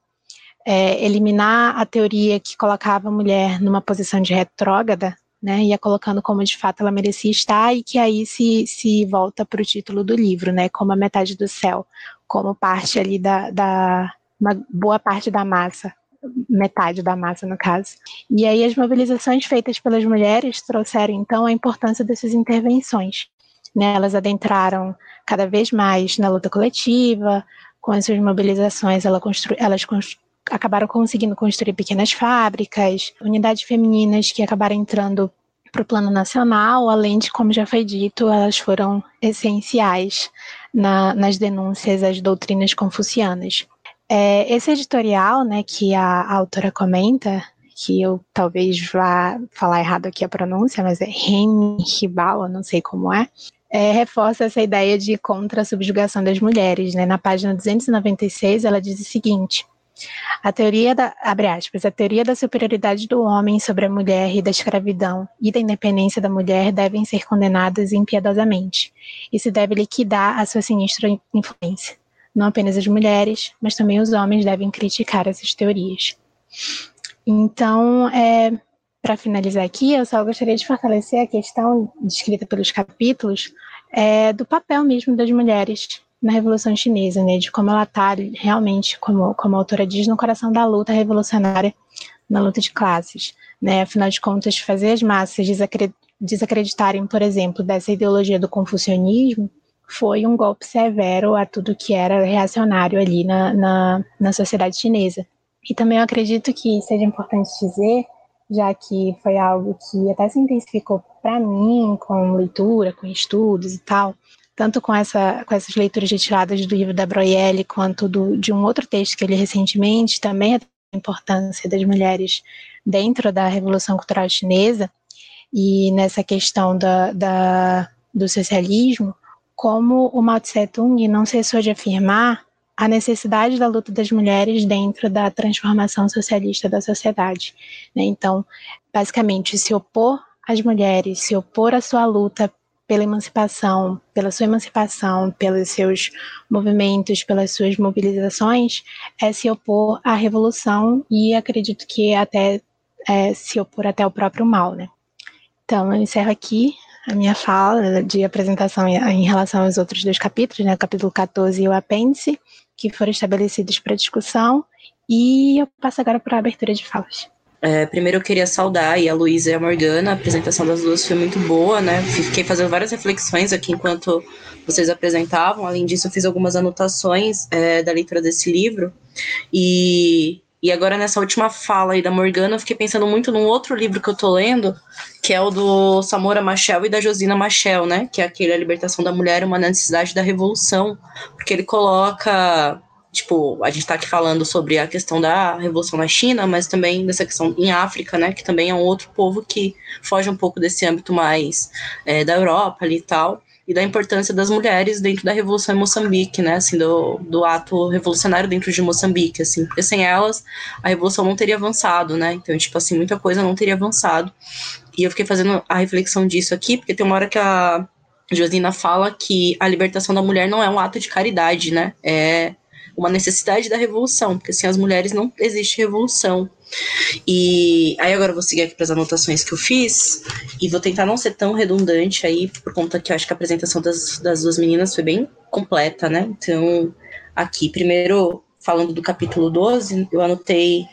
é, eliminar a teoria que colocava a mulher numa posição de retrógrada, né, ia colocando como de fato ela merecia estar e que aí se, se volta para o título do livro, né, como a metade do céu, como parte ali da, da uma boa parte da massa, metade da massa no caso. E aí as mobilizações feitas pelas mulheres trouxeram então a importância dessas intervenções. Né, elas adentraram cada vez mais na luta coletiva, com as suas mobilizações ela constru, elas acabaram conseguindo construir pequenas fábricas, unidades femininas que acabaram entrando para o plano nacional, além de, como já foi dito, elas foram essenciais na, nas denúncias às doutrinas confucianas. É, esse editorial, né, que a, a, autora comenta, que eu talvez vá falar errado aqui a pronúncia, mas é Ren Hibal, eu não sei como é, é, reforça essa ideia de contra a subjugação das mulheres. Né? Na página 296, ela diz o seguinte: a teoria da, abre aspas, a teoria da superioridade do homem sobre a mulher e da escravidão e da independência da mulher devem ser condenadas impiedosamente. e se deve liquidar a sua sinistra influência. Não apenas as mulheres, mas também os homens devem criticar essas teorias. Então, é, para finalizar aqui, eu só gostaria de fortalecer a questão descrita pelos capítulos é, do papel mesmo das mulheres na Revolução Chinesa, né, de como ela está realmente, como, como a autora diz, no coração da luta revolucionária, na luta de classes. Né, afinal de contas, fazer as massas desacreditarem, por exemplo, dessa ideologia do confucionismo foi um golpe severo a tudo que era reacionário ali na, na, na sociedade chinesa. E também eu acredito que seja importante dizer, já que foi algo que até se intensificou para mim com leitura, com estudos e tal, tanto com, essa, com essas leituras retiradas do livro da Broyelli, quanto do, de um outro texto que eu li recentemente, também a importância das mulheres dentro da Revolução Cultural Chinesa, e nessa questão da, da, do socialismo, como o Mao Tse Tung não cessou de afirmar a necessidade da luta das mulheres dentro da transformação socialista da sociedade. Né? Então, basicamente, se opor às mulheres, se opor à sua luta pela emancipação, pela sua emancipação, pelos seus movimentos, pelas suas mobilizações, é se opor à revolução e acredito que até é, se opor até ao próprio mal, né? Então, eu encerro aqui a minha fala de apresentação em relação aos outros dois capítulos, né, o capítulo 14 e o apêndice, que foram estabelecidos para discussão, e eu passo agora para a abertura de falas. É, primeiro eu queria saudar a Luísa e a Morgana, a apresentação das duas foi muito boa, né? Fiquei fazendo várias reflexões aqui enquanto vocês apresentavam. Além disso, eu fiz algumas anotações é, da leitura desse livro. E, e agora, nessa última fala aí da Morgana, eu fiquei pensando muito num outro livro que eu tô lendo, que é o do Samora Machel e da Josina Machel, né? Que é aquele A Libertação da Mulher, uma necessidade da revolução. Porque ele coloca tipo, a gente está aqui falando sobre a questão da revolução na China, mas também dessa questão em África, né, que também é um outro povo que foge um pouco desse âmbito mais é, da Europa ali e tal, e da importância das mulheres dentro da revolução em Moçambique, né, assim, do, do ato revolucionário dentro de Moçambique, assim, porque sem elas a revolução não teria avançado, né, então, tipo assim, muita coisa não teria avançado, e eu fiquei fazendo a reflexão disso aqui, porque tem uma hora que a Josina fala que a libertação da mulher não é um ato de caridade, né, é uma necessidade da revolução, porque sem as mulheres não existe revolução. E aí agora eu vou seguir aqui para as anotações que eu fiz e vou tentar não ser tão redundante aí, por conta que eu acho que a apresentação das, das duas meninas foi bem completa, né? Então, aqui, primeiro, falando do capítulo 12, eu anotei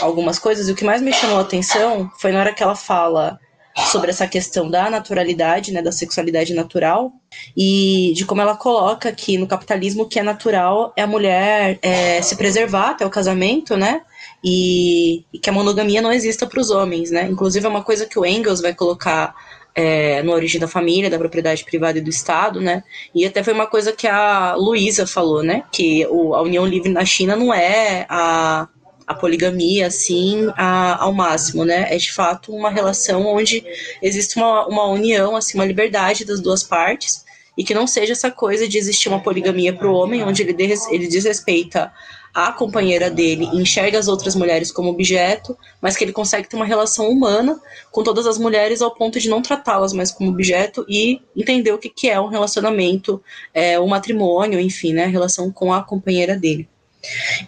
algumas coisas e o que mais me chamou a atenção foi na hora que ela fala sobre essa questão da naturalidade, né, da sexualidade natural, e de como ela coloca que no capitalismo o que é natural é a mulher é, se preservar até o casamento, né, e, e que a monogamia não exista para os homens, né, inclusive é uma coisa que o Engels vai colocar é, no Origem da Família, da propriedade privada e do Estado, né? E até foi uma coisa que a Luísa falou, né? Que o, a união livre na China não é a, a poligamia assim a, ao máximo, né? É de fato uma relação onde existe uma, uma união, assim, uma liberdade das duas partes e que não seja essa coisa de existir uma poligamia para o homem, onde ele, de, ele desrespeita a companheira dele enxerga as outras mulheres como objeto, mas que ele consegue ter uma relação humana com todas as mulheres ao ponto de não tratá-las mais como objeto e entender o que, que é um relacionamento, é, um matrimônio, enfim, né, a relação com a companheira dele.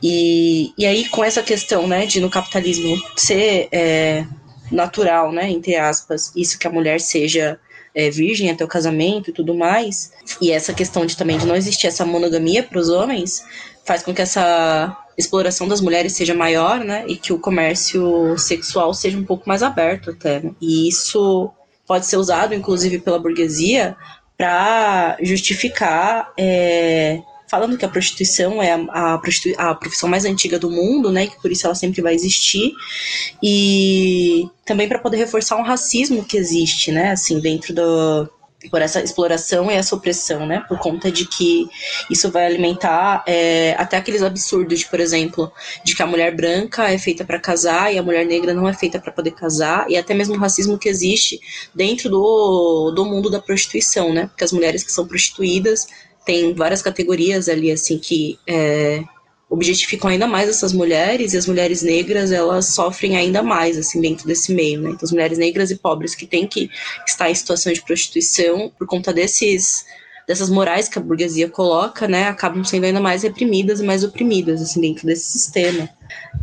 E, e aí, com essa questão, né, de no capitalismo ser é, natural, né, entre aspas, isso que a mulher seja é, virgem até o casamento e tudo mais, e essa questão de também de não existir essa monogamia para os homens, faz com que essa exploração das mulheres seja maior, né, e que o comércio sexual seja um pouco mais aberto até, né? E isso pode ser usado, inclusive, pela burguesia para justificar é, falando que a prostituição é a, a, profissão mais antiga do mundo, né, que por isso ela sempre vai existir, e também para poder reforçar um racismo que existe, né, assim, dentro do por essa exploração e essa opressão, né? Por conta de que isso vai alimentar é, até aqueles absurdos, de, por exemplo, de que a mulher branca é feita para casar e a mulher negra não é feita para poder casar, e até mesmo o racismo que existe dentro do, do mundo da prostituição, né? Porque as mulheres que são prostituídas tem várias categorias ali, assim, que é, objetificam ainda mais essas mulheres, e as mulheres negras, elas sofrem ainda mais, assim, dentro desse meio, né? Então, as mulheres negras e pobres que têm que estar em situação de prostituição por conta desses dessas morais que a burguesia coloca, né, acabam sendo ainda mais reprimidas e mais oprimidas, assim, dentro desse sistema.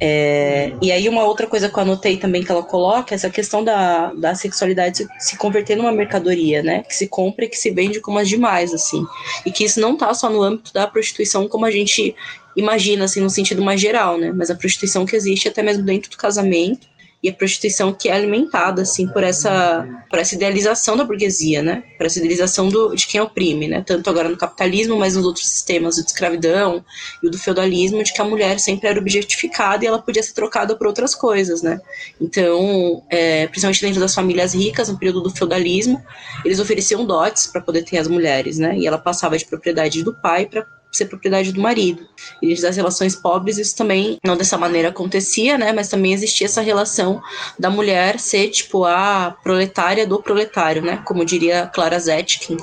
É, e aí uma outra coisa que eu anotei também que ela coloca é essa questão da, da sexualidade se, converter numa mercadoria, né, que se compra e que se vende como as demais, assim, e que isso não tá só no âmbito da prostituição como a gente imagina, assim, no sentido mais geral, né, mas a prostituição que existe até mesmo dentro do casamento, e a prostituição que é alimentada assim por essa por essa idealização da burguesia, né? Por essa idealização do, de quem oprime, né? Tanto agora no capitalismo, mas nos outros sistemas, o de escravidão e o do feudalismo, de que a mulher sempre era objetificada e ela podia ser trocada por outras coisas, né? Então, é, principalmente dentro das famílias ricas, no período do feudalismo, eles ofereciam dotes para poder ter as mulheres, né? E ela passava de propriedade do pai para ser propriedade do marido. E das relações pobres, isso também não dessa maneira acontecia, né? Mas também existia essa relação da mulher ser, tipo, a proletária do proletário, né? Como diria Clara Zetkin.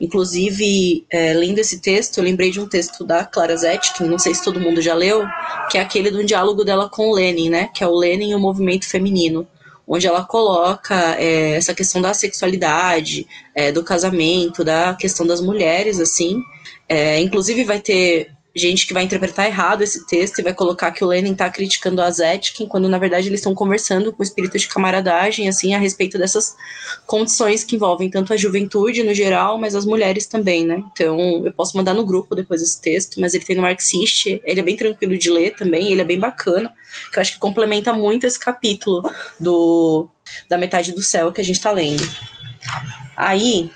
Inclusive, é, lendo esse texto, eu lembrei de um texto da Clara Zetkin, não sei se todo mundo já leu, que é aquele do diálogo dela com o Lenin, né? Que é o Lenin e o movimento feminino onde ela coloca é, essa questão da sexualidade, é, do casamento, da questão das mulheres, assim. É, inclusive vai ter gente que vai interpretar errado esse texto e vai colocar que o Lenin está criticando a Zetkin, quando na verdade eles estão conversando com o espírito de camaradagem, assim, a respeito dessas condições que envolvem tanto a juventude no geral, mas as mulheres também, né? Então, eu posso mandar no grupo depois esse texto, mas ele tem no Marxist, ele é bem tranquilo de ler também, ele é bem bacana, que eu acho que complementa muito esse capítulo do da metade do céu que a gente está lendo. Aí,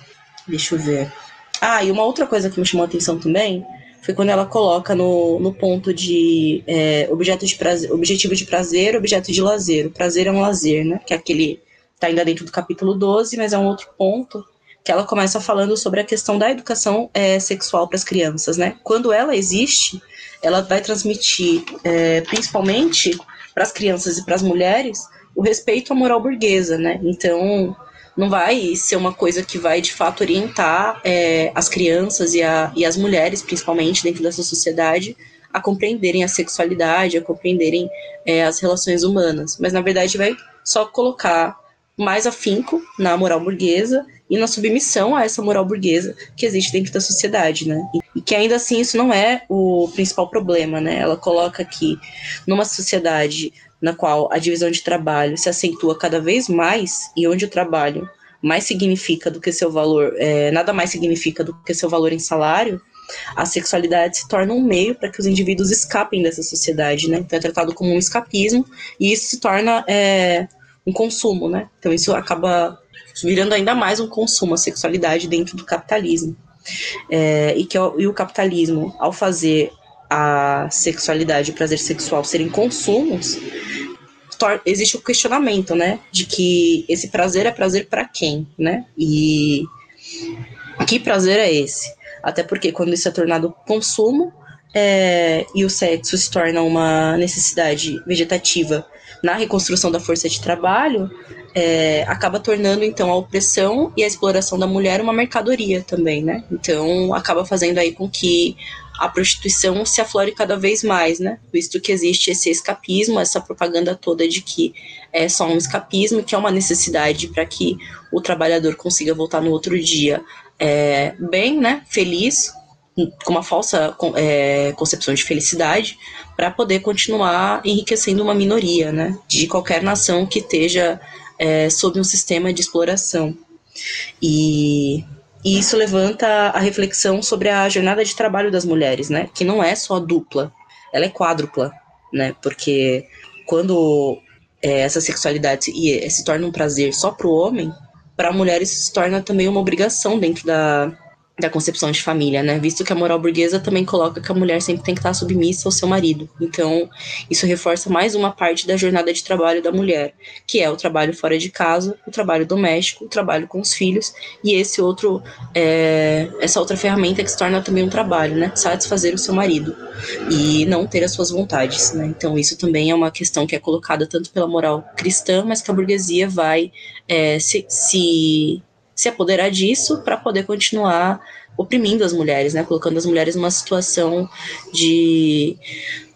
deixa eu ver. Ah, e uma outra coisa que me chamou a atenção também foi quando ela coloca no, no ponto de é, objeto de prazer, objetivo de prazer, objeto de lazer. O prazer é um lazer, né? Que é aquele. Tá ainda dentro do capítulo 12, mas é um outro ponto que ela começa falando sobre a questão da educação é, sexual para as crianças, né? Quando ela existe, ela vai transmitir, é, principalmente para as crianças e para as mulheres, o respeito à moral burguesa, né? Então, não vai ser uma coisa que vai de fato orientar é, as crianças e, a, e as mulheres, principalmente dentro dessa sociedade, a compreenderem a sexualidade, a compreenderem é, as relações humanas. Mas na verdade vai só colocar mais afinco na moral burguesa e na submissão a essa moral burguesa que existe dentro da sociedade, né? E que ainda assim isso não é o principal problema, né? Ela coloca que numa sociedade na qual a divisão de trabalho se acentua cada vez mais e onde o trabalho mais significa do que seu valor, é, nada mais significa do que seu valor em salário, a sexualidade se torna um meio para que os indivíduos escapem dessa sociedade, né? Então é tratado como um escapismo e isso se torna é, um consumo, né? Então isso acaba virando ainda mais um consumo, a sexualidade dentro do capitalismo. É, e que e o capitalismo, ao fazer a sexualidade e o prazer sexual serem consumos, existe o questionamento, né, de que esse prazer é prazer para quem, né? E que prazer é esse? Até porque quando isso é tornado consumo é, e o sexo se torna uma necessidade vegetativa na reconstrução da força de trabalho, é, acaba tornando então a opressão e a exploração da mulher uma mercadoria também, né? Então acaba fazendo aí com que a prostituição se aflore cada vez mais, né? Visto que existe esse escapismo, essa propaganda toda de que é só um escapismo, que é uma necessidade para que o trabalhador consiga voltar no outro dia é, bem, né? Feliz, com uma falsa é, concepção de felicidade, para poder continuar enriquecendo uma minoria, né? De qualquer nação que esteja é, sob um sistema de exploração. E e isso levanta a reflexão sobre a jornada de trabalho das mulheres, né? Que não é só dupla, ela é quádrupla, né? Porque quando é, essa sexualidade se, se torna um prazer só para o homem, para a mulher isso se torna também uma obrigação dentro da, da concepção de família, né? Visto que a moral burguesa também coloca que a mulher sempre tem que estar submissa ao seu marido. Então, isso reforça mais uma parte da jornada de trabalho da mulher, que é o trabalho fora de casa, o trabalho doméstico, o trabalho com os filhos e esse outro, é, essa outra ferramenta que se torna também um trabalho, né? Satisfazer o seu marido e não ter as suas vontades, né? Então, isso também é uma questão que é colocada tanto pela moral cristã, mas que a burguesia vai é, se, se se apoderar disso para poder continuar oprimindo as mulheres, né? Colocando as mulheres numa situação de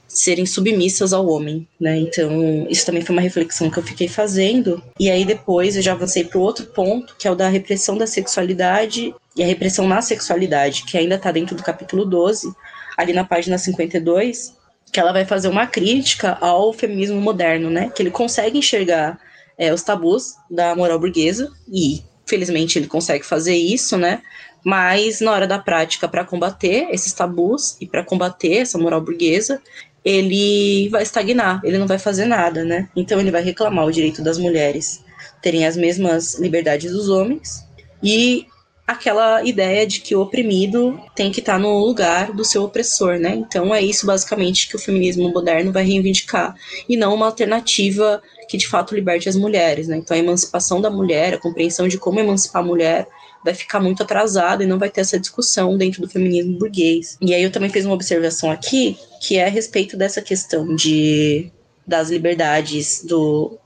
serem submissas ao homem, né? Então, isso também foi uma reflexão que eu fiquei fazendo. E aí depois eu já avancei para o outro ponto, que é o da repressão da sexualidade e a repressão na sexualidade, que ainda está dentro do capítulo 12, ali na página 52, que ela vai fazer uma crítica ao feminismo moderno, né? Que ele consegue enxergar é, os tabus da moral burguesa e Felizmente ele consegue fazer isso, né? Mas na hora da prática, para combater esses tabus e para combater essa moral burguesa, ele vai estagnar, ele não vai fazer nada, né? Então ele vai reclamar o direito das mulheres terem as mesmas liberdades dos homens e aquela ideia de que o oprimido tem que estar no lugar do seu opressor, né? Então é isso basicamente que o feminismo moderno vai reivindicar e não uma alternativa que de fato liberte as mulheres, né? Então a emancipação da mulher, a compreensão de como emancipar a mulher vai ficar muito atrasada e não vai ter essa discussão dentro do feminismo burguês. E aí eu também fiz uma observação aqui, que é a respeito dessa questão de das liberdades do,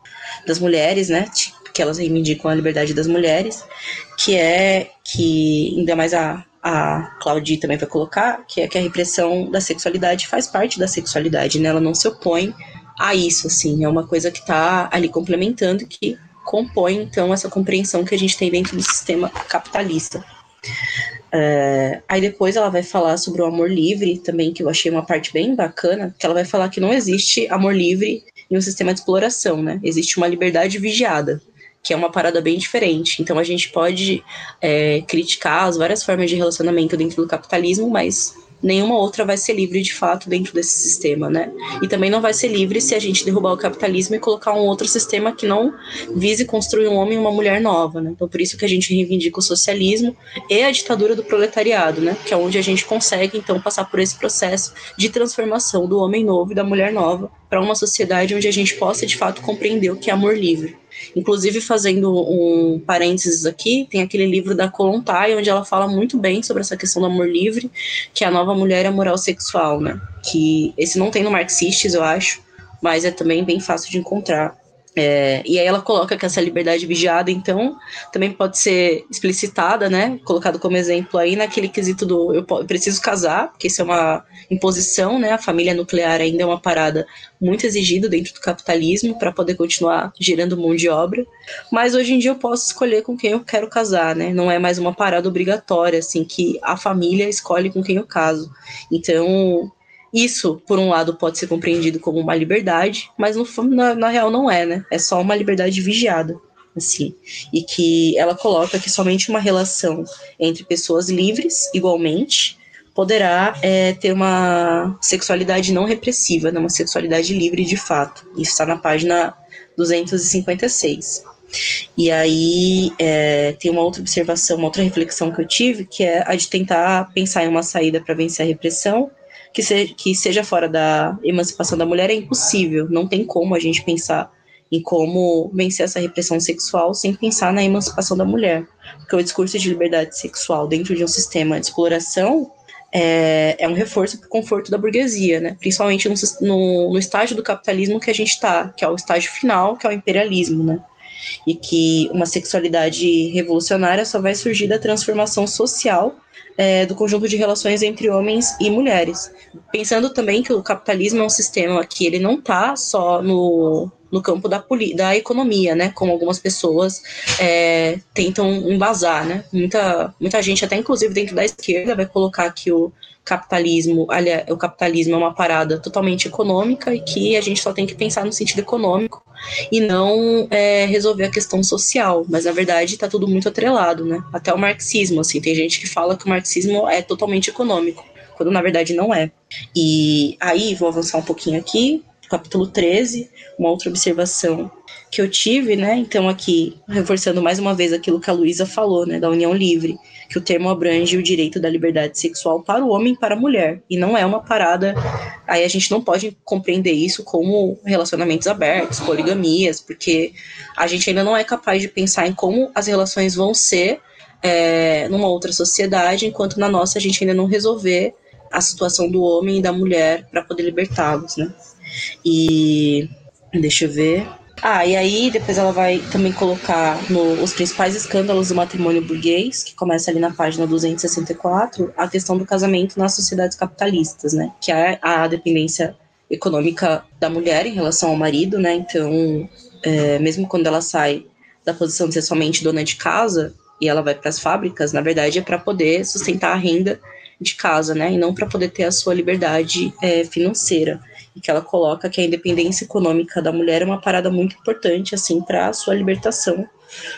das mulheres, né? Que elas reivindicam a liberdade das mulheres, que é que, ainda mais a, a Claudie também vai colocar, que é que a repressão da sexualidade faz parte da sexualidade, né? Ela não se opõe a isso, assim, é uma coisa que está ali complementando, que compõe, então, essa compreensão que a gente tem dentro do sistema capitalista. É, aí depois ela vai falar sobre o amor livre também, que eu achei uma parte bem bacana, que ela vai falar que não existe amor livre em um sistema de exploração, né? Existe uma liberdade vigiada, que é uma parada bem diferente. Então a gente pode é, criticar as várias formas de relacionamento dentro do capitalismo, mas nenhuma outra vai ser livre de fato dentro desse sistema, né? E também não vai ser livre se a gente derrubar o capitalismo e colocar um outro sistema que não vise construir um homem e uma mulher nova, né? Então por isso que a gente reivindica o socialismo e a ditadura do proletariado, né? Que é onde a gente consegue então passar por esse processo de transformação do homem novo e da mulher nova para uma sociedade onde a gente possa de fato compreender o que é amor livre. Inclusive, fazendo um parênteses aqui, tem aquele livro da Kolontai, onde ela fala muito bem sobre essa questão do amor livre, que é a nova mulher a moral sexual, né? Que esse não tem no Marxistas, eu acho, mas é também bem fácil de encontrar. É, e aí ela coloca que essa liberdade vigiada, então, também pode ser explicitada, né? Colocado como exemplo aí naquele quesito do eu preciso casar, porque isso é uma imposição, né? A família nuclear ainda é uma parada muito exigida dentro do capitalismo para poder continuar gerando mão de obra. Mas hoje em dia eu posso escolher com quem eu quero casar, né? Não é mais uma parada obrigatória, assim, que a família escolhe com quem eu caso. Então, isso, por um lado, pode ser compreendido como uma liberdade, mas no, na, na real não é, né? É só uma liberdade vigiada assim, e que ela coloca que somente uma relação entre pessoas livres, igualmente, poderá é, ter uma sexualidade não repressiva, né, uma sexualidade livre de fato. Isso está na página 256. E aí é, tem uma outra observação, uma outra reflexão que eu tive, que é a de tentar pensar em uma saída para vencer a repressão que, se, que seja fora da emancipação da mulher é impossível. Não tem como a gente pensar em como vencer essa repressão sexual sem pensar na emancipação da mulher. Porque o discurso de liberdade sexual dentro de um sistema de exploração é, é um reforço para o conforto da burguesia, né? principalmente no, no, no estágio do capitalismo que a gente está, que é o estágio final, que é o imperialismo. Né? E que uma sexualidade revolucionária só vai surgir da transformação social é, do conjunto de relações entre homens e mulheres. Pensando também que o capitalismo é um sistema que ele não está só no, no campo da, da economia, né? Como algumas pessoas é, tentam embasar, né? Muita, muita gente, até inclusive dentro da esquerda, vai colocar que o capitalismo, aliás, o capitalismo é uma parada totalmente econômica e que a gente só tem que pensar no sentido econômico e não é, resolver a questão social. Mas na verdade está tudo muito atrelado, né? Até o marxismo, assim, tem gente que fala que o marxismo é totalmente econômico, quando na verdade não é. E aí vou avançar um pouquinho aqui, capítulo 13, uma outra observação que eu tive, né? Então aqui reforçando mais uma vez aquilo que a Luísa falou, né, da união livre que o termo abrange o direito da liberdade sexual para o homem e para a mulher. E não é uma parada. Aí a gente não pode compreender isso como relacionamentos abertos, poligamias, porque a gente ainda não é capaz de pensar em como as relações vão ser é, numa outra sociedade, enquanto na nossa a gente ainda não resolver a situação do homem e da mulher para poder libertá-los, né? E deixa eu ver. Ah, e aí depois ela vai também colocar no, os principais escândalos do matrimônio burguês, que começa ali na página 264, a questão do casamento nas sociedades capitalistas, né? Que é a dependência econômica da mulher em relação ao marido, né? Então, é, mesmo quando ela sai da posição de ser somente dona de casa e ela vai para as fábricas, na verdade é para poder sustentar a renda de casa, né? E não para poder ter a sua liberdade é, financeira e que ela coloca que a independência econômica da mulher é uma parada muito importante assim para a sua libertação,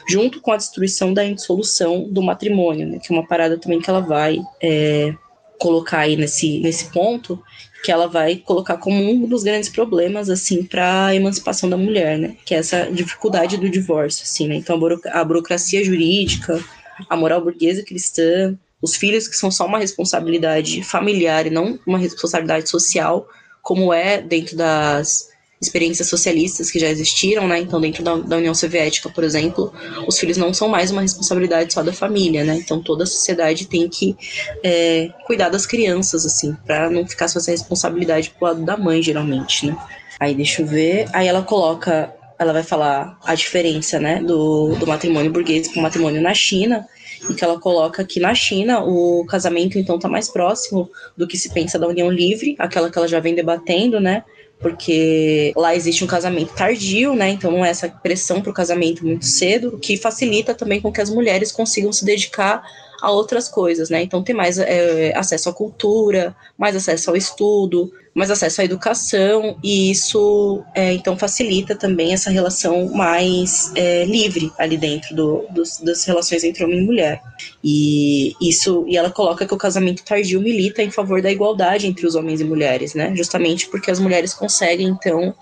junto com a destruição da indissolução do matrimônio, né, que é uma parada também que ela vai é, colocar aí nesse, nesse ponto, que ela vai colocar como um dos grandes problemas assim para a emancipação da mulher, né, que é essa dificuldade do divórcio, assim, né, então a burocracia jurídica, a moral burguesa cristã, os filhos que são só uma responsabilidade familiar e não uma responsabilidade social como é dentro das experiências socialistas que já existiram, né? Então, dentro da, da, União Soviética, por exemplo, os filhos não são mais uma responsabilidade só da família, né? Então, toda a sociedade tem que é, cuidar das crianças, assim, para não ficar só essa responsabilidade pro lado da mãe, geralmente, né? Aí, deixa eu ver. Aí ela coloca, ela vai falar a diferença, né, do, do matrimônio burguês com o matrimônio na China que ela coloca que na China o casamento então está mais próximo do que se pensa da união livre, aquela que ela já vem debatendo, né? Porque lá existe um casamento tardio, né? Então não é essa pressão para o casamento muito cedo, que facilita também com que as mulheres consigam se dedicar a outras coisas, né? Então tem mais é, acesso à cultura, mais acesso ao estudo, mais acesso à educação, e isso é, então facilita também essa relação mais é, livre ali dentro do, dos, das relações entre homem e mulher. E isso e ela coloca que o casamento tardio milita em favor da igualdade entre os homens e mulheres, né? Justamente porque as mulheres conseguem então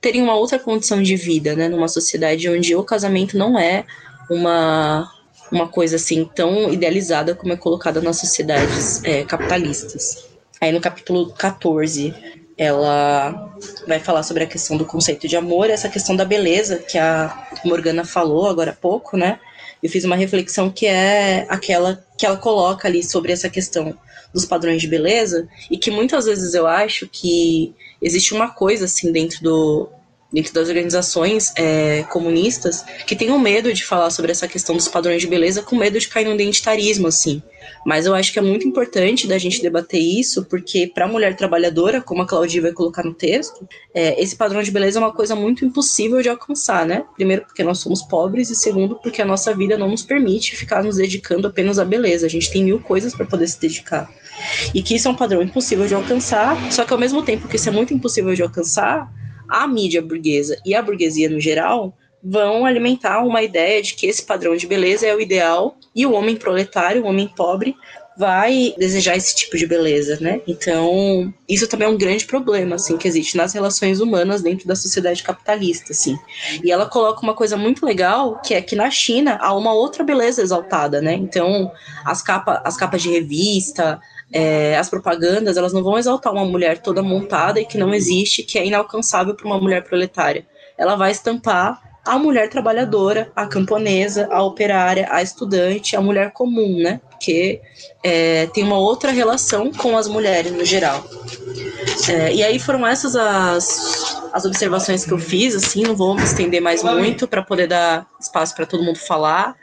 terem uma outra condição de vida, né? Numa sociedade onde o casamento não é uma uma coisa assim tão idealizada como é colocada nas sociedades é, capitalistas. Aí no capítulo 14, ela vai falar sobre a questão do conceito de amor, essa questão da beleza que a Morgana falou agora há pouco, né? Eu fiz uma reflexão que é aquela que ela coloca ali sobre essa questão dos padrões de beleza e que muitas vezes eu acho que existe uma coisa assim dentro do, dentro das organizações é, comunistas que tenham medo de falar sobre essa questão dos padrões de beleza com medo de cair no identitarismo, assim. Mas eu acho que é muito importante da gente debater isso, porque para a mulher trabalhadora, como a Claudia vai colocar no texto, é, esse padrão de beleza é uma coisa muito impossível de alcançar, né? Primeiro, porque nós somos pobres, e segundo, porque a nossa vida não nos permite ficar nos dedicando apenas à beleza. A gente tem mil coisas para poder se dedicar. E que isso é um padrão impossível de alcançar, só que ao mesmo tempo que isso é muito impossível de alcançar, a mídia burguesa e a burguesia no geral vão alimentar uma ideia de que esse padrão de beleza é o ideal e o homem proletário, o homem pobre, vai desejar esse tipo de beleza, né? Então, isso também é um grande problema, assim, que existe nas relações humanas dentro da sociedade capitalista, assim. E ela coloca uma coisa muito legal, que é que na China há uma outra beleza exaltada, né? Então, as, capa, as capas de revista, é, as propagandas, elas não vão exaltar uma mulher toda montada e que não existe, que é inalcançável para uma mulher proletária. Ela vai estampar a mulher trabalhadora, a camponesa, a operária, a estudante, a mulher comum, né? Porque é, tem uma outra relação com as mulheres no geral. É, e aí foram essas as, as observações que eu fiz, assim, não vou me estender mais muito para poder dar espaço para todo mundo falar.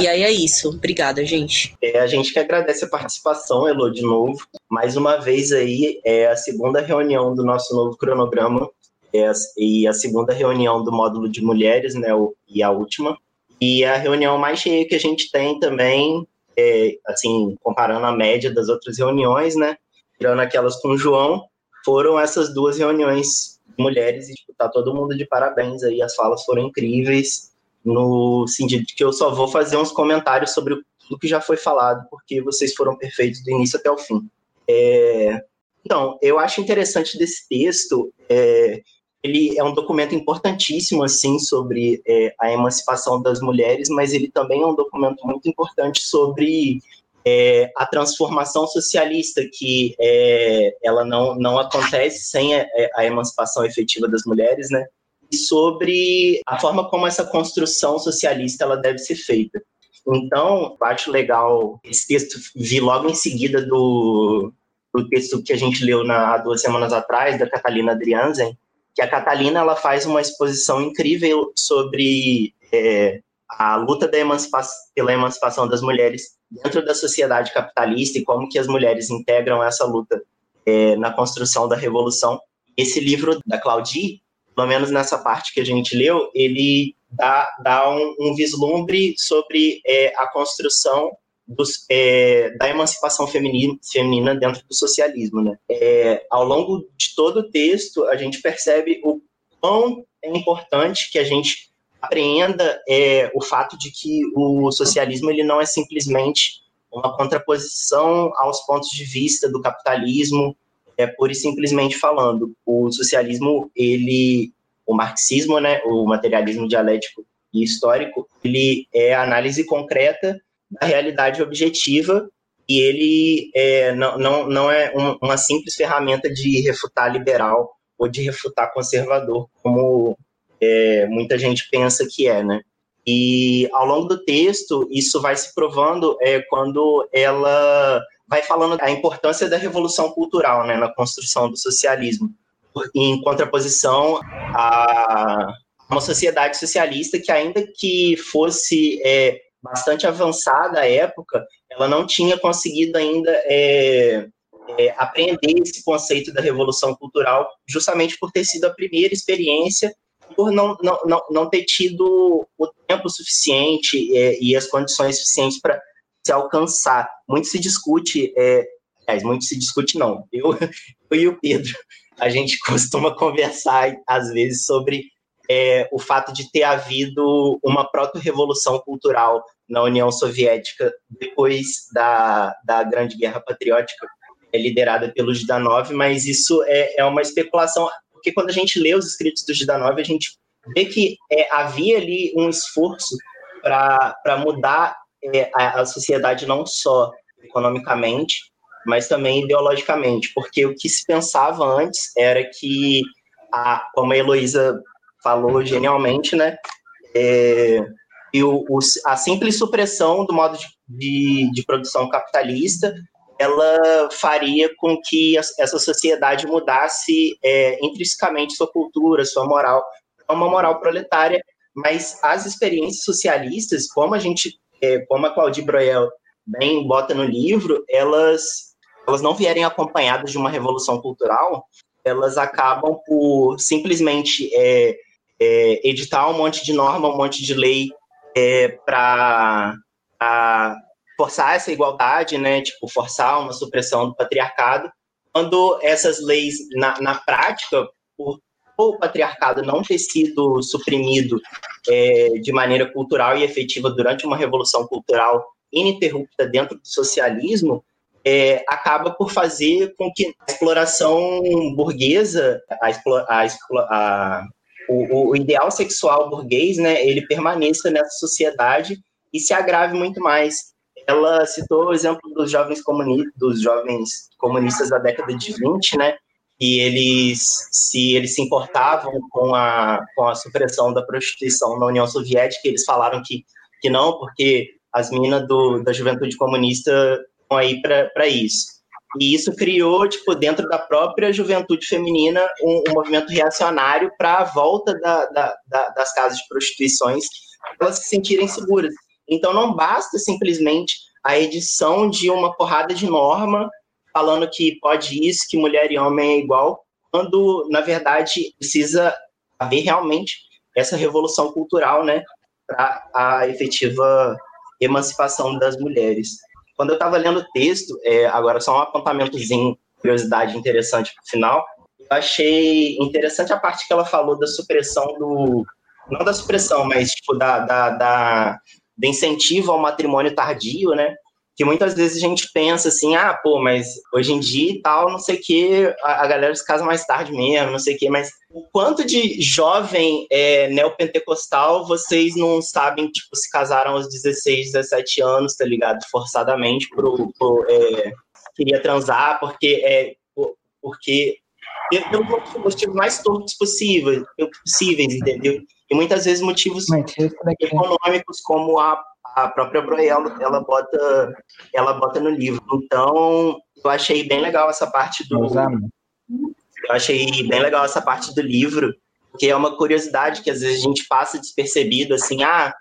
E aí é isso. Obrigada, gente. É, a gente que agradece a participação, Elo, de novo. Mais uma vez aí, é a segunda reunião do nosso novo cronograma e a segunda reunião do módulo de mulheres, né, e a última. E a reunião mais cheia que a gente tem também, é, assim, comparando a média das outras reuniões, né, tirando aquelas com o João, foram essas duas reuniões de mulheres e, tipo, tá todo mundo de parabéns aí, as falas foram incríveis, no sentido de que eu só vou fazer uns comentários sobre o que já foi falado, porque vocês foram perfeitos do início até o fim. É, então, eu acho interessante desse texto é, ele é um documento importantíssimo assim sobre é, a emancipação das mulheres, mas ele também é um documento muito importante sobre é, a transformação socialista que é, ela não, não acontece sem a, a, emancipação efetiva das mulheres, né? E sobre a forma como essa construção socialista ela deve ser feita. Então, acho legal esse texto vi logo em seguida do, do texto que a gente leu na, há duas semanas atrás da Catalina Adriansen, que a Catalina ela faz uma exposição incrível sobre é, a luta emancipação, pela emancipação das mulheres dentro da sociedade capitalista e como que as mulheres integram essa luta é, na construção da revolução. Esse livro da Claudie, pelo menos nessa parte que a gente leu, ele dá, dá um, um vislumbre sobre é, a construção dos, é, da emancipação feminina, feminina dentro do socialismo. Né? É, ao longo de todo o texto, a gente percebe o quão é importante que a gente apreenda é, o fato de que o socialismo ele não é simplesmente uma contraposição aos pontos de vista do capitalismo, é pura e simplesmente falando. O socialismo, ele, o marxismo, né, o materialismo dialético e histórico, ele é a análise concreta da realidade objetiva e ele é, não, não, não é um, uma simples ferramenta de refutar liberal ou de refutar conservador, como é, muita gente pensa que é, né? E ao longo do texto, isso vai se provando é, quando ela vai falando a importância da revolução cultural né, na construção do socialismo, em contraposição a uma sociedade socialista que, ainda que fosse é, bastante avançada à época, ela não tinha conseguido ainda é, é, aprender esse conceito da revolução cultural, justamente por ter sido a primeira experiência por não, não, não, não ter tido o tempo suficiente é, e as condições suficientes para se alcançar. Muito se discute, é, muito se discute não, eu, eu e o Pedro, a gente costuma conversar às vezes sobre é, o fato de ter havido uma proto-revolução cultural na União Soviética depois da, da Grande Guerra Patriótica, é liderada pelo Zhdanov, mas isso é, é uma especulação porque quando a gente lê os escritos do Gidanov, a gente vê que é, havia ali um esforço para mudar é, a, a, sociedade não só economicamente, mas também ideologicamente, porque o que se pensava antes era que, a, como a Heloísa falou genialmente, né, é, e o, o, a simples supressão do modo de, de, de produção capitalista ela faria com que essa sociedade mudasse é, intrinsecamente sua cultura, sua moral, uma moral proletária, mas as experiências socialistas, como a gente, é, como a Claudie Broel bem bota no livro, elas, elas não vierem acompanhadas de uma revolução cultural, elas acabam por simplesmente é, é editar um monte de norma, um monte de lei é, para forçar essa igualdade, né, tipo, forçar uma supressão do patriarcado, quando essas leis, na, na prática, por o patriarcado não ter sido suprimido é, de maneira cultural e efetiva durante uma revolução cultural ininterrupta dentro do socialismo, é, acaba por fazer com que a exploração burguesa, a, a, a, o, o, ideal sexual burguês, né, ele permaneça nessa sociedade e se agrave muito mais ela citou o exemplo dos jovens comunistas, dos jovens comunistas da década de 20, né? E eles se eles se importavam com a com a supressão da prostituição na União Soviética, eles falaram que que não, porque as minas do, da juventude comunista estão aí para isso. E isso criou, tipo, dentro da própria juventude feminina, um, um movimento reacionário para a volta da, da, da, das casas de prostituições, para elas se sentirem seguras. Então não basta simplesmente a edição de uma porrada de norma falando que pode isso, que mulher e homem é igual, quando na verdade precisa haver realmente essa revolução cultural, né, para a efetiva emancipação das mulheres. Quando eu estava lendo o texto, é, agora só um apontamentozinho, curiosidade interessante para o final, eu achei interessante a parte que ela falou da supressão do, não da supressão, mas tipo da, da, da de incentivo ao matrimônio tardio, né? Que muitas vezes a gente pensa assim, ah, pô, mas hoje em dia e tal, não sei o que, a, a, galera se casa mais tarde mesmo, não sei o que, mas o quanto de jovem é, neopentecostal vocês não sabem, tipo, se casaram aos 16, 17 anos, tá ligado? Forçadamente, pro, pro é, queria transar, porque é porque pelos motivos mais tortos possíveis, possíveis, entendeu? E muitas vezes motivos econômicos, como a, a própria Broel, ela bota, ela bota no livro. Então, eu achei bem legal essa parte do. Eu achei bem legal essa parte do livro, que é uma curiosidade que às vezes a gente passa despercebido, assim, ah,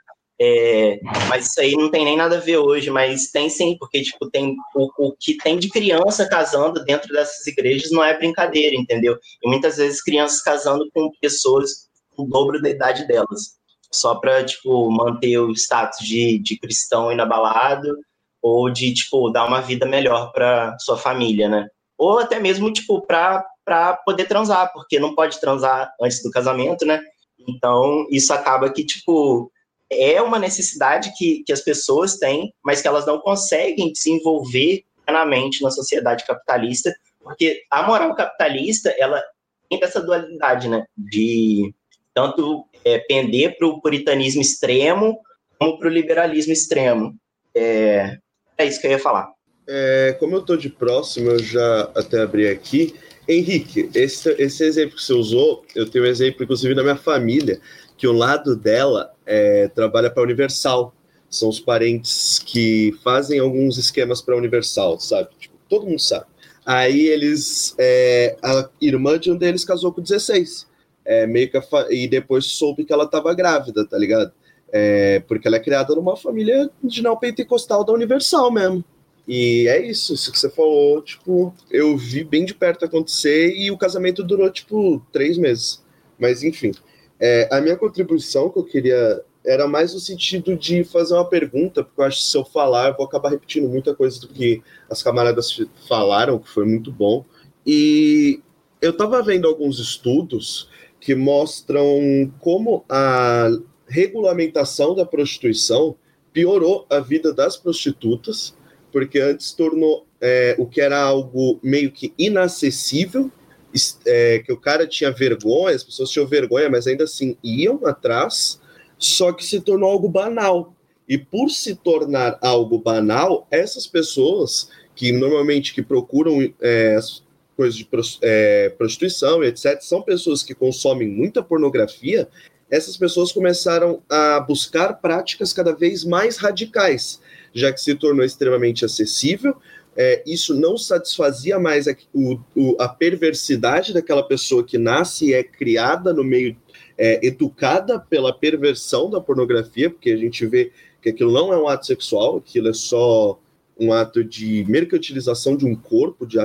é, mas isso aí não tem nem nada a ver hoje, mas tem sim, porque tipo, tem o, o, que tem de criança casando dentro dessas igrejas não é brincadeira, entendeu? E muitas vezes crianças casando com pessoas o dobro da idade delas, só para tipo manter o status de, de cristão inabalado ou de tipo dar uma vida melhor para sua família, né? Ou até mesmo tipo para para poder transar, porque não pode transar antes do casamento, né? Então, isso acaba que tipo é uma necessidade que, que as pessoas têm, mas que elas não conseguem desenvolver plenamente na sociedade capitalista, porque a moral capitalista, ela tem essa dualidade, né, de tanto é, pender para o puritanismo extremo como para o liberalismo extremo. É, é isso que eu ia falar. É, como eu estou de próximo, eu já até abri aqui, Henrique, esse, esse exemplo que você usou, eu tenho um exemplo, inclusive, da minha família, que o lado dela é, trabalha para a Universal. São os parentes que fazem alguns esquemas para a Universal, sabe? Tipo, todo mundo sabe. Aí eles. É, a irmã de um deles casou com 16. É, meio que e depois soube que ela estava grávida, tá ligado? É, porque ela é criada numa família de pentecostal da Universal mesmo. E é isso, isso que você falou, tipo, eu vi bem de perto acontecer e o casamento durou, tipo, três meses. Mas, enfim, é, a minha contribuição que eu queria era mais no sentido de fazer uma pergunta, porque eu acho que se eu falar, eu vou acabar repetindo muita coisa do que as camaradas falaram, que foi muito bom. E eu estava vendo alguns estudos que mostram como a regulamentação da prostituição piorou a vida das prostitutas porque antes tornou é, o que era algo meio que inacessível, é, que o cara tinha vergonha, as pessoas tinham vergonha, mas ainda assim iam atrás, só que se tornou algo banal. E por se tornar algo banal, essas pessoas que normalmente que procuram é, coisas de é, prostituição, etc., são pessoas que consomem muita pornografia, essas pessoas começaram a buscar práticas cada vez mais radicais já que se tornou extremamente acessível. É, isso não satisfazia mais a, o, o, a perversidade daquela pessoa que nasce e é criada no meio, é, educada pela perversão da pornografia, porque a gente vê que aquilo não é um ato sexual, aquilo é só um ato de mercantilização de um corpo, de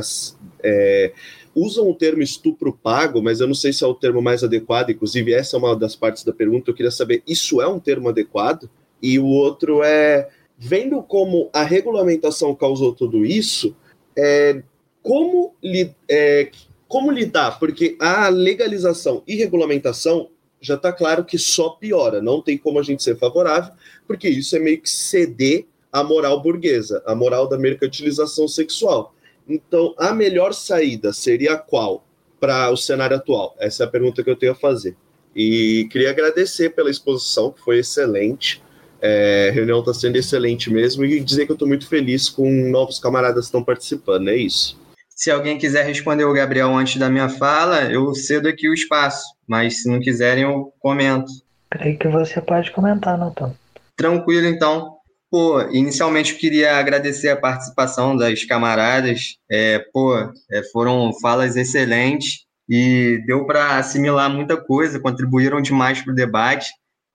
é, usam o termo estupro pago, mas eu não sei se é o termo mais adequado, inclusive essa é uma das partes da pergunta, eu queria saber, isso é um termo adequado? E o outro é vendo como a regulamentação causou tudo isso, é, como, li, é, como lidar? Porque a legalização e regulamentação já está claro que só piora, não tem como a gente ser favorável, porque isso é meio que ceder à moral burguesa, a moral da mercantilização sexual. Então, a melhor saída seria qual para o cenário atual? Essa é a pergunta que eu tenho a fazer. E queria agradecer pela exposição, que foi excelente. É, a reunião está sendo excelente mesmo e dizer que eu estou muito feliz com novos camaradas que estão participando, é isso. Se alguém quiser responder o Gabriel antes da minha fala, eu cedo aqui o espaço, mas se não quiserem, eu comento. Creio que você pode comentar, Nathan. Tranquilo, então. Pô, inicialmente eu queria agradecer a participação das camaradas. É, pô, é, foram falas excelentes e deu para assimilar muita coisa, contribuíram demais para o debate.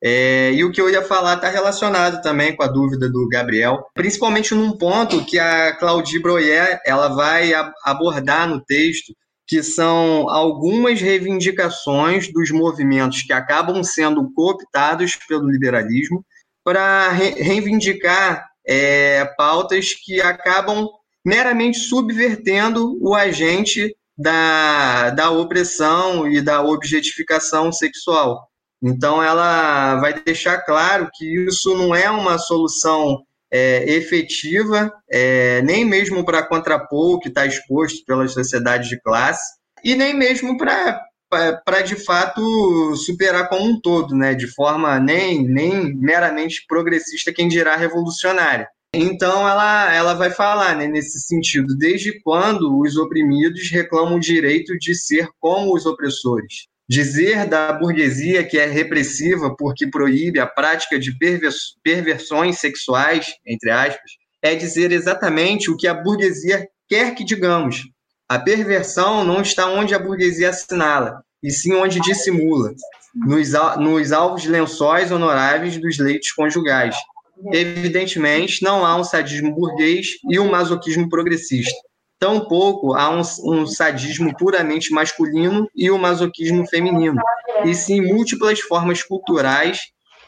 É, e o que eu ia falar está relacionado também com a dúvida do Gabriel, principalmente num ponto que a Claudie Broyer ela vai abordar no texto, que são algumas reivindicações dos movimentos que acabam sendo cooptados pelo liberalismo para re reivindicar é, pautas que acabam meramente subvertendo o agente da, da opressão e da objetificação sexual. Então, ela vai deixar claro que isso não é uma solução é, efetiva, é, nem mesmo para contrapor o que está exposto pelas sociedades de classe, e nem mesmo para de fato superar como um todo, né, de forma nem, nem meramente progressista, quem dirá revolucionária. Então ela, ela vai falar né, nesse sentido, desde quando os oprimidos reclamam o direito de ser como os opressores. Dizer da burguesia que é repressiva porque proíbe a prática de pervers perversões sexuais, entre aspas, é dizer exatamente o que a burguesia quer que digamos. A perversão não está onde a burguesia assinala, e sim onde dissimula, nos, nos alvos lençóis honoráveis dos leitos conjugais. Evidentemente, não há um sadismo burguês e um masoquismo progressista tampouco há um, um, sadismo puramente masculino e o um masoquismo feminino, e sim múltiplas formas culturais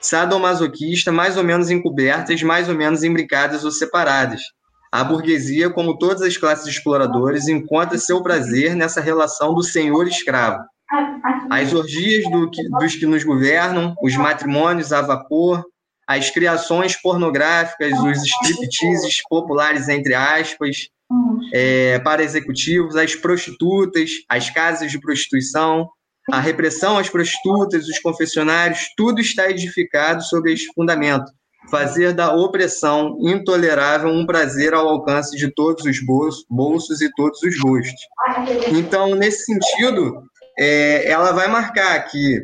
sadomasoquista, mais ou menos encobertas, mais ou menos imbricadas ou separadas. A burguesia, como todas as classes de exploradores, encontra seu prazer nessa relação do senhor-escravo. As orgias do que, dos que nos governam, os matrimônios a vapor, as criações pornográficas, os stripteases populares, entre aspas, é, para executivos, as prostitutas, as casas de prostituição, a repressão às prostitutas, os confessionários, tudo está edificado sobre esse fundamento. fazer da opressão intolerável um prazer ao alcance de todos os bolsos e todos os gostos. Então, nesse sentido, é, ela vai marcar que,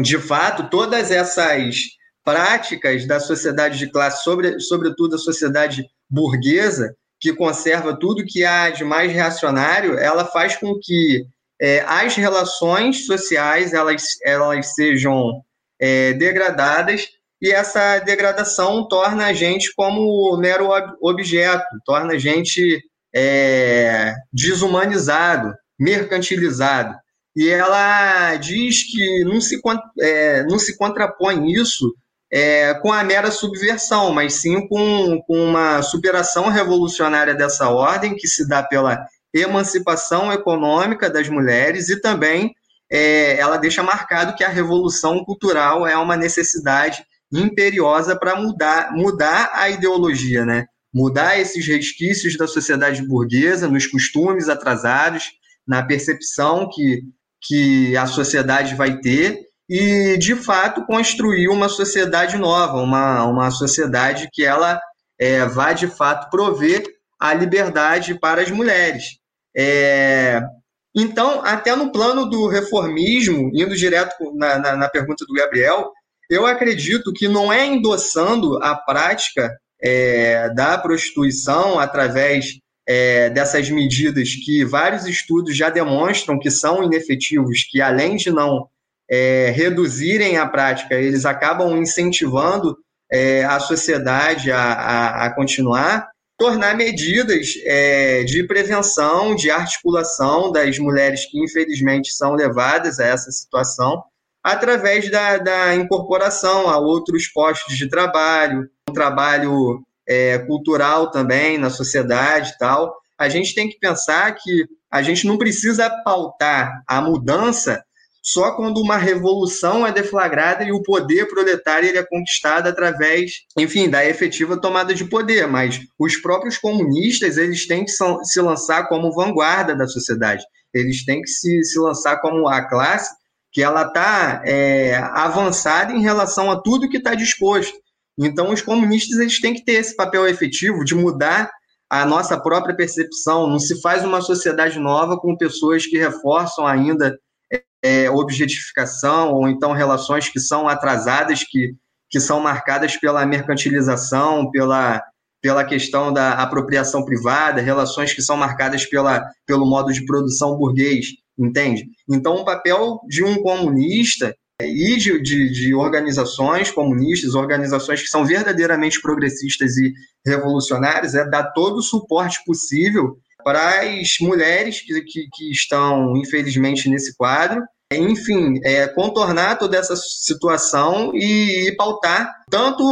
de fato, todas essas práticas da sociedade de classe, sobre, sobretudo a sociedade burguesa, que conserva tudo que há de mais reacionário, ela faz com que é, as relações sociais elas, elas sejam é, degradadas e essa degradação torna a gente como mero objeto, torna a gente é, desumanizado, mercantilizado. E ela diz que não se, é, não se contrapõe isso é, com a mera subversão, mas sim com, com uma superação revolucionária dessa ordem, que se dá pela emancipação econômica das mulheres e também é, ela deixa marcado que a revolução cultural é uma necessidade imperiosa para mudar, mudar a ideologia, né? mudar esses resquícios da sociedade burguesa, nos costumes atrasados, na percepção que, que a sociedade vai ter e, de fato, construir uma sociedade nova, uma, uma sociedade que ela é, vá, de fato, prover a liberdade para as mulheres. É, então, até no plano do reformismo, indo direto na, na, na pergunta do Gabriel, eu acredito que não é endossando a prática é, da prostituição através é, dessas medidas que vários estudos já demonstram que são inefetivos, que além de não é, reduzirem a prática, eles acabam incentivando é, a sociedade a, a, a, continuar, tornar medidas é, de prevenção, de articulação das mulheres que infelizmente são levadas a essa situação através da, da incorporação a outros postos de trabalho, um trabalho é, cultural também na sociedade tal. A gente tem que pensar que a gente não precisa pautar a mudança só quando uma revolução é deflagrada e o poder proletário ele é conquistado através, enfim, da efetiva tomada de poder. Mas os próprios comunistas eles têm que se lançar como vanguarda da sociedade. Eles têm que se, se lançar como a classe que ela está é, avançada em relação a tudo que está disposto. Então, os comunistas eles têm que ter esse papel efetivo de mudar a nossa própria percepção. Não se faz uma sociedade nova com pessoas que reforçam ainda é, objetificação ou então relações que são atrasadas, que, que são marcadas pela mercantilização, pela, pela questão da apropriação privada, relações que são marcadas pela, pelo modo de produção burguês entende? Então, o papel de um comunista e de, de, de, organizações comunistas, organizações que são verdadeiramente progressistas e revolucionárias, é dar todo o suporte possível para as mulheres que, que, estão, infelizmente, nesse quadro. Enfim, é, contornar toda essa situação e, e, pautar tanto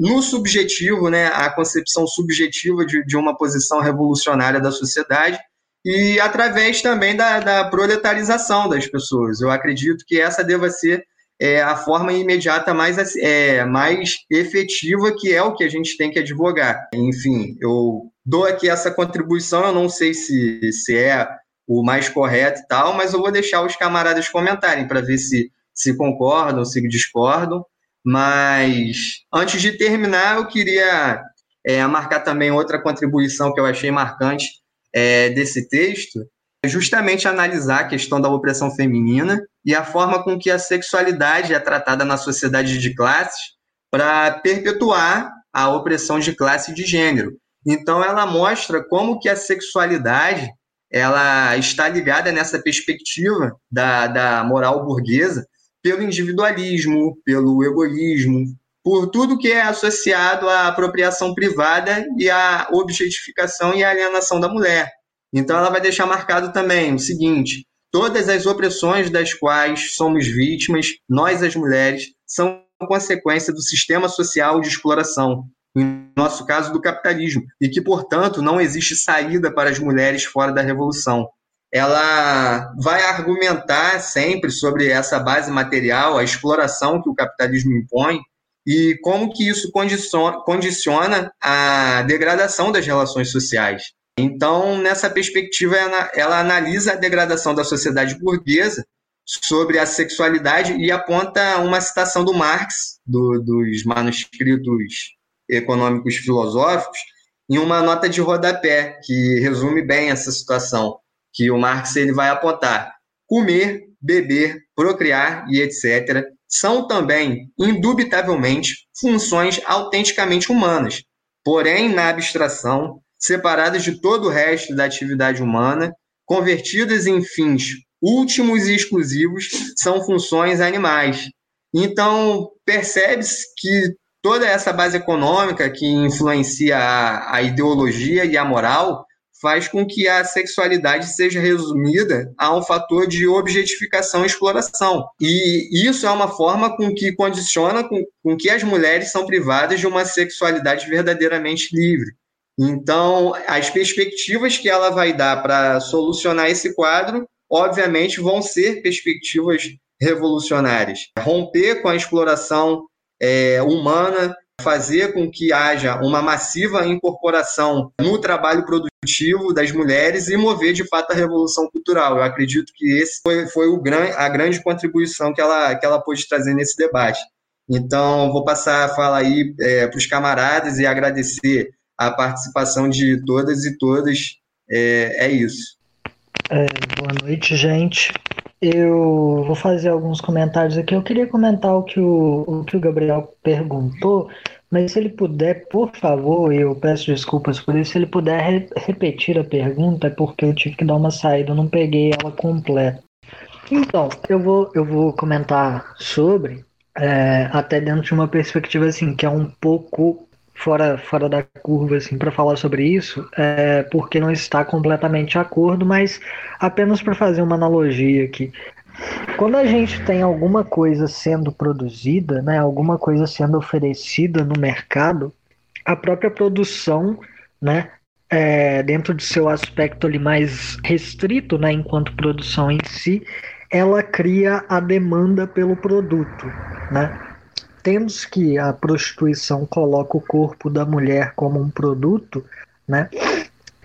no subjetivo, né, a concepção subjetiva de, de uma posição revolucionária da sociedade, e através também da, da proletarização das pessoas. Eu acredito que essa deva ser é, a forma imediata mais, é, mais efetiva, que é o que a gente tem que advogar. Enfim, eu dou aqui essa contribuição, eu não sei se, se é o mais correto e tal, mas eu vou deixar os camaradas comentarem para ver se, se concordam, se discordam. Mas antes de terminar, eu queria é, marcar também outra contribuição que eu achei marcante é, desse texto é justamente analisar a questão da opressão feminina e a forma com que a sexualidade é tratada na sociedade de classes para perpetuar a opressão de classe e de gênero. Então ela mostra como que a sexualidade ela está ligada nessa perspectiva da, da moral burguesa pelo individualismo, pelo egoísmo, por tudo que é associado à apropriação privada e à objetificação e alienação da mulher. Então, ela vai deixar marcado também o seguinte: todas as opressões das quais somos vítimas, nós, as mulheres, são consequência do sistema social de exploração, em nosso caso, do capitalismo, e que, portanto, não existe saída para as mulheres fora da revolução. Ela vai argumentar sempre sobre essa base material, a exploração que o capitalismo impõe, e como que isso condiciona a degradação das relações sociais. Então, nessa perspectiva, ela, analisa a degradação da sociedade burguesa sobre a sexualidade e aponta uma citação do Marx, do, dos manuscritos econômicos filosóficos, em uma nota de rodapé que resume bem essa situação, que o Marx ele vai apontar. Comer, beber, procriar e etc. são também, indubitavelmente, funções autenticamente humanas, porém, na abstração, separadas de todo o resto da atividade humana, convertidas em fins últimos e exclusivos, são funções animais. Então, percebe-se que toda essa base econômica que influencia a, a ideologia e a moral faz com que a sexualidade seja resumida a um fator de objetificação e exploração. E isso é uma forma com que condiciona com, com que as mulheres são privadas de uma sexualidade verdadeiramente livre. Então, as perspectivas que ela vai dar para solucionar esse quadro, obviamente, vão ser perspectivas revolucionárias. Romper com a exploração é, humana, fazer com que haja uma massiva incorporação no trabalho produtivo das mulheres e mover de fato a revolução cultural. Eu acredito que esse foi, foi o gran, a grande contribuição que ela, que ela pôde trazer nesse debate. Então, vou passar a fala aí é, para os camaradas e agradecer a participação de todas e todas. É, é isso. É, boa noite, gente. Eu vou fazer alguns comentários aqui. Eu queria comentar o que o, o que o Gabriel perguntou, mas se ele puder, por favor, eu peço desculpas por isso, se ele puder re repetir a pergunta, é porque eu tive que dar uma saída, eu não peguei ela completa. Então, eu vou, eu vou comentar sobre, é, até dentro de uma perspectiva assim, que é um pouco fora, fora da curva assim para falar sobre isso, é, porque não está completamente de acordo, mas apenas para fazer uma analogia aqui. Quando a gente tem alguma coisa sendo produzida, né, alguma coisa sendo oferecida no mercado, a própria produção, né, é, dentro de seu aspecto ali mais restrito, né, enquanto produção em si, ela cria a demanda pelo produto, né? Temos que a prostituição coloca o corpo da mulher como um produto, né?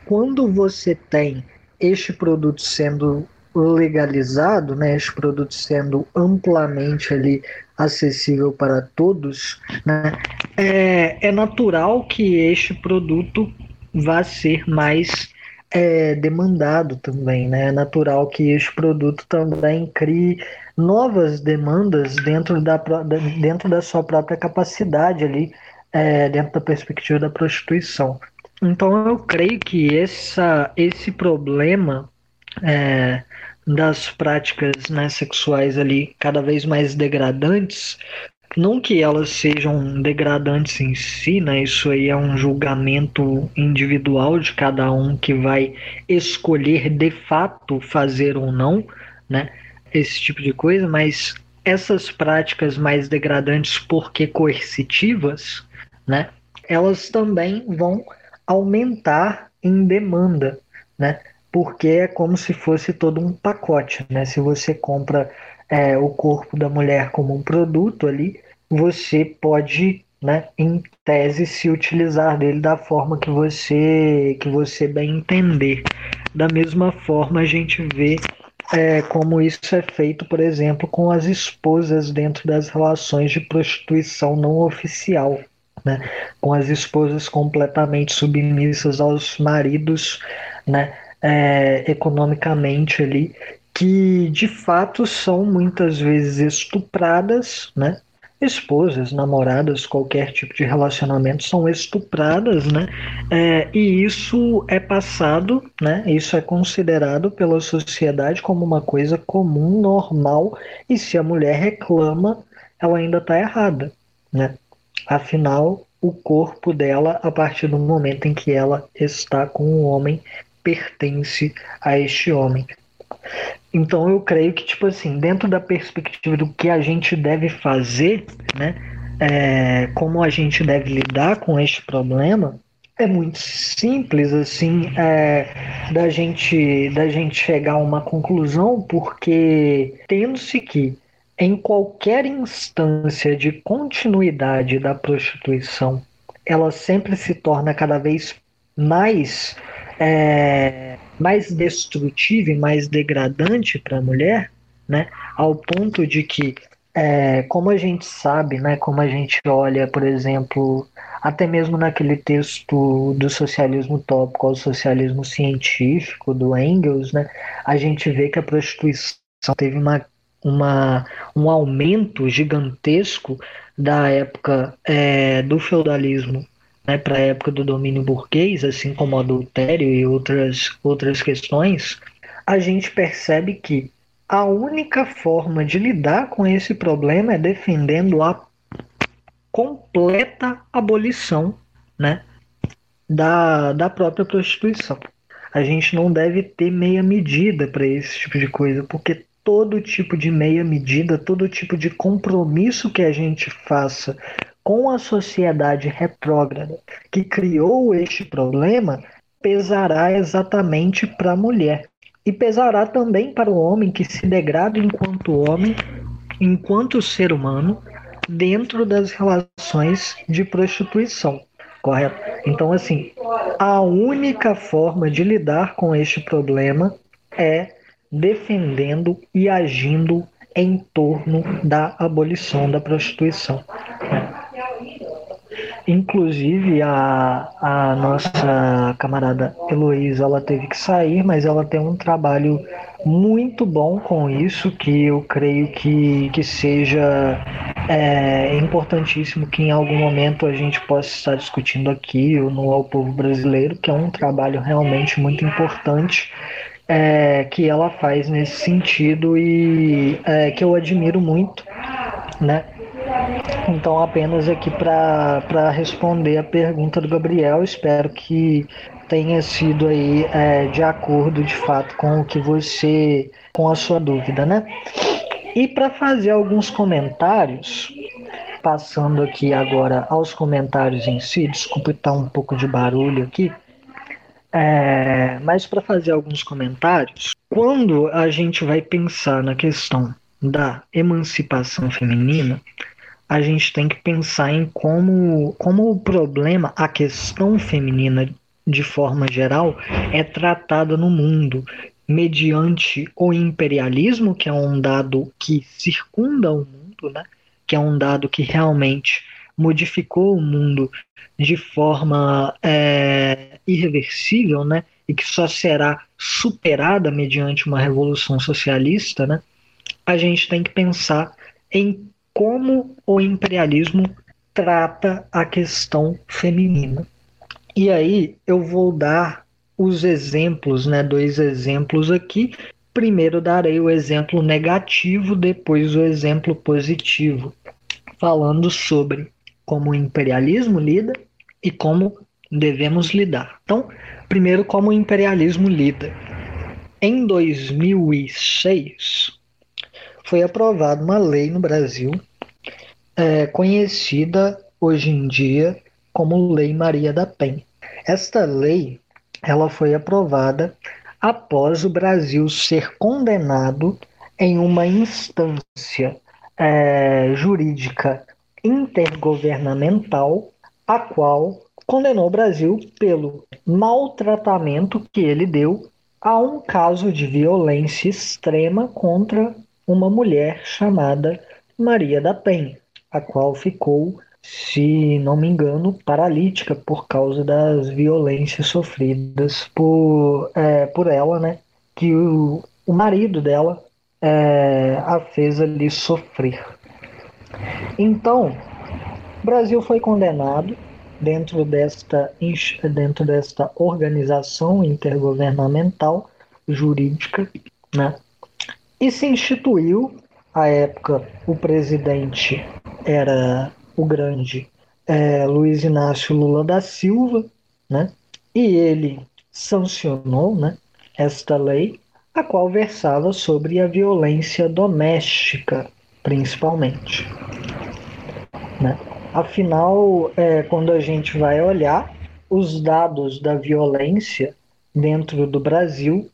Quando você tem este produto sendo legalizado, né, este produto sendo amplamente ali acessível para todos, né, é, é natural que este produto vá ser mais é demandado também, né? É natural que este produto também crie novas demandas dentro da, dentro da sua própria capacidade ali, é, dentro da perspectiva da prostituição. Então eu creio que essa, esse problema é, das práticas né, sexuais ali cada vez mais degradantes não que elas sejam degradantes em si, né? Isso aí é um julgamento individual de cada um que vai escolher de fato fazer ou não, né? Esse tipo de coisa, mas essas práticas mais degradantes porque coercitivas, né? Elas também vão aumentar em demanda, né? Porque é como se fosse todo um pacote, né? Se você compra é, o corpo da mulher como um produto ali, você pode, né, em tese, se utilizar dele da forma que você, que você bem entender. Da mesma forma, a gente vê é, como isso é feito, por exemplo, com as esposas dentro das relações de prostituição não oficial. Né, com as esposas completamente submissas aos maridos, né, é, economicamente ali, que de fato são muitas vezes estupradas, né, esposas, namoradas, qualquer tipo de relacionamento são estupradas, né? É, e isso é passado, né? Isso é considerado pela sociedade como uma coisa comum, normal, e se a mulher reclama, ela ainda está errada, né? Afinal, o corpo dela, a partir do momento em que ela está com o homem, pertence a este homem. Então eu creio que, tipo assim, dentro da perspectiva do que a gente deve fazer, né? É, como a gente deve lidar com este problema, é muito simples assim é, da gente da gente chegar a uma conclusão porque tendo-se que em qualquer instância de continuidade da prostituição ela sempre se torna cada vez mais é, mais destrutiva e mais degradante para a mulher, né? Ao ponto de que é, como a gente sabe, né, como a gente olha, por exemplo, até mesmo naquele texto do socialismo utópico ao socialismo científico do Engels, né, a gente vê que a prostituição teve uma, uma, um aumento gigantesco da época é, do feudalismo né, para a época do domínio burguês, assim como adultério e outras, outras questões, a gente percebe que a única forma de lidar com esse problema é defendendo a completa abolição né, da, da própria prostituição. A gente não deve ter meia medida para esse tipo de coisa, porque todo tipo de meia medida, todo tipo de compromisso que a gente faça com a sociedade retrógrada que criou este problema pesará exatamente para a mulher. E pesará também para o homem que se degrada enquanto homem, enquanto ser humano, dentro das relações de prostituição. Correto? Então, assim, a única forma de lidar com este problema é defendendo e agindo em torno da abolição da prostituição. Inclusive, a, a nossa camarada Heloísa, ela teve que sair, mas ela tem um trabalho muito bom com isso, que eu creio que, que seja é, importantíssimo que em algum momento a gente possa estar discutindo aqui no Ao Povo Brasileiro, que é um trabalho realmente muito importante é, que ela faz nesse sentido e é, que eu admiro muito, né? Então, apenas aqui para responder a pergunta do Gabriel, espero que tenha sido aí é, de acordo de fato com o que você, com a sua dúvida, né? E para fazer alguns comentários, passando aqui agora aos comentários em si, desculpe estar tá um pouco de barulho aqui, é, mas para fazer alguns comentários, quando a gente vai pensar na questão da emancipação feminina, a gente tem que pensar em como, como o problema, a questão feminina de forma geral, é tratada no mundo mediante o imperialismo, que é um dado que circunda o mundo, né? que é um dado que realmente modificou o mundo de forma é, irreversível, né? e que só será superada mediante uma revolução socialista, né? a gente tem que pensar em como o imperialismo trata a questão feminina. E aí eu vou dar os exemplos, né, dois exemplos aqui. Primeiro darei o exemplo negativo, depois o exemplo positivo, falando sobre como o imperialismo lida e como devemos lidar. Então, primeiro como o imperialismo lida. Em 2006, foi aprovada uma lei no Brasil é, conhecida hoje em dia como Lei Maria da Penha. Esta lei ela foi aprovada após o Brasil ser condenado em uma instância é, jurídica intergovernamental, a qual condenou o Brasil pelo maltratamento que ele deu a um caso de violência extrema contra uma mulher chamada Maria da Penha, a qual ficou, se não me engano, paralítica por causa das violências sofridas por, é, por ela, né? Que o, o marido dela é, a fez ali sofrer. Então, o Brasil foi condenado dentro desta, dentro desta organização intergovernamental jurídica, né? E se instituiu, à época, o presidente era o grande é, Luiz Inácio Lula da Silva, né? E ele sancionou, né, esta lei, a qual versava sobre a violência doméstica, principalmente. Né? Afinal, é, quando a gente vai olhar os dados da violência dentro do Brasil,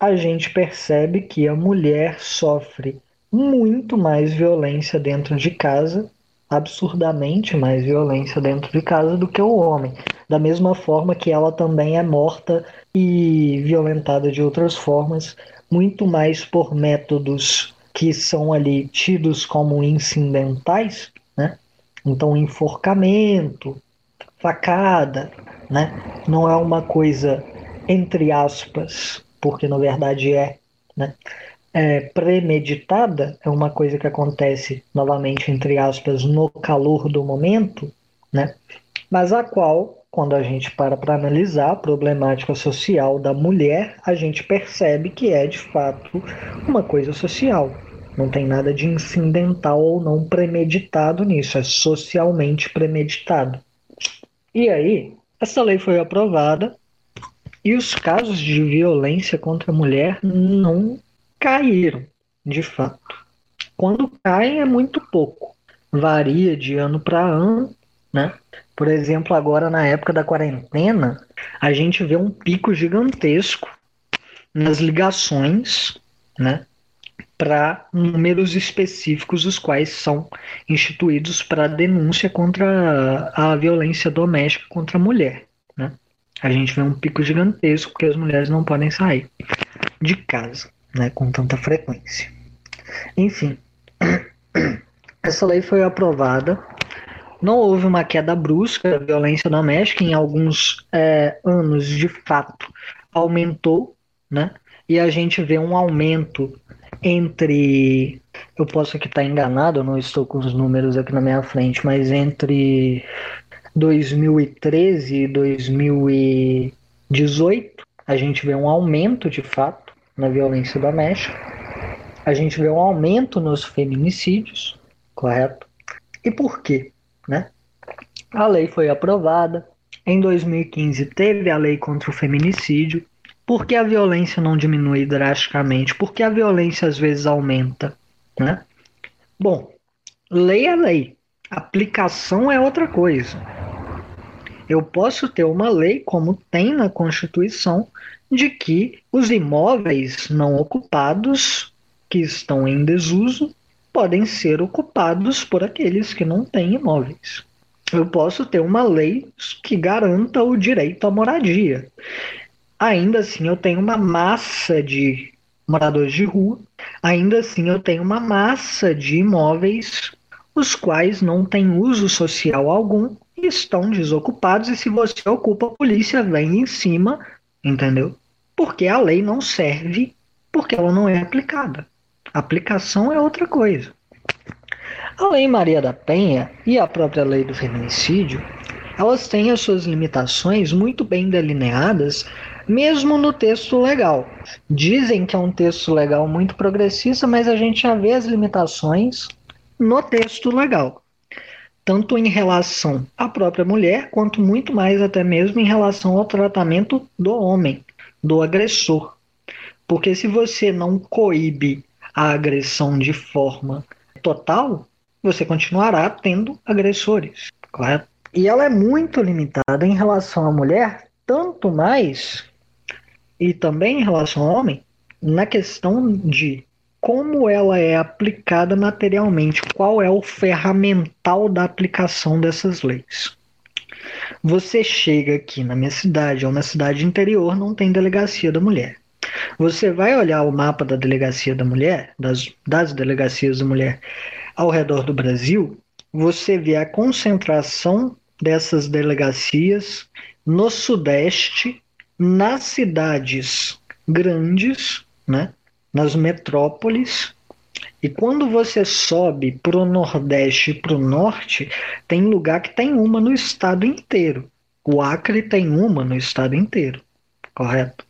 a gente percebe que a mulher sofre muito mais violência dentro de casa, absurdamente mais violência dentro de casa do que o homem. Da mesma forma que ela também é morta e violentada de outras formas, muito mais por métodos que são ali tidos como incidentais, né? Então, enforcamento, facada, né? Não é uma coisa entre aspas, porque na verdade é, né? É, premeditada é uma coisa que acontece novamente entre aspas no calor do momento, né? Mas a qual, quando a gente para para analisar a problemática social da mulher, a gente percebe que é de fato uma coisa social, não tem nada de incidental ou não premeditado nisso, é socialmente premeditado. E aí, essa lei foi aprovada e os casos de violência contra a mulher não caíram, de fato. Quando caem é muito pouco, varia de ano para ano, né? Por exemplo, agora na época da quarentena, a gente vê um pico gigantesco nas ligações, né? para números específicos, os quais são instituídos para denúncia contra a, violência doméstica contra a mulher. Né? A gente vê um pico gigantesco porque as mulheres não podem sair de casa né, com tanta frequência. Enfim, essa lei foi aprovada. Não houve uma queda brusca da violência doméstica, em alguns é, anos, de fato, aumentou, né? E a gente vê um aumento entre. Eu posso aqui estar enganado, eu não estou com os números aqui na minha frente, mas entre 2013 e 2018, a gente vê um aumento de fato na violência doméstica, a gente vê um aumento nos feminicídios, correto? E por quê? Né? A lei foi aprovada, em 2015 teve a lei contra o feminicídio, por que a violência não diminui drasticamente? Por que a violência às vezes aumenta? Né? Bom, lei é lei, aplicação é outra coisa. Eu posso ter uma lei, como tem na Constituição, de que os imóveis não ocupados, que estão em desuso, podem ser ocupados por aqueles que não têm imóveis. Eu posso ter uma lei que garanta o direito à moradia. Ainda assim eu tenho uma massa de moradores de rua, ainda assim eu tenho uma massa de imóveis os quais não têm uso social algum estão desocupados, e se você ocupa, a polícia vem em cima, entendeu? Porque a lei não serve, porque ela não é aplicada. Aplicação é outra coisa. A Lei Maria da Penha e a própria Lei do Feminicídio, elas têm as suas limitações muito bem delineadas mesmo no texto legal. Dizem que é um texto legal muito progressista, mas a gente já vê as limitações no texto legal. Tanto em relação à própria mulher, quanto muito mais até mesmo em relação ao tratamento do homem, do agressor. Porque se você não coíbe a agressão de forma total, você continuará tendo agressores, correto? E ela é muito limitada em relação à mulher, tanto mais e também em relação ao homem, na questão de como ela é aplicada materialmente, qual é o ferramental da aplicação dessas leis. Você chega aqui na minha cidade ou na cidade interior, não tem delegacia da mulher. Você vai olhar o mapa da delegacia da mulher, das, das delegacias da mulher ao redor do Brasil, você vê a concentração dessas delegacias no Sudeste nas cidades grandes, né, nas metrópoles, e quando você sobe para o Nordeste e para o Norte, tem lugar que tem uma no estado inteiro. O Acre tem uma no estado inteiro, correto?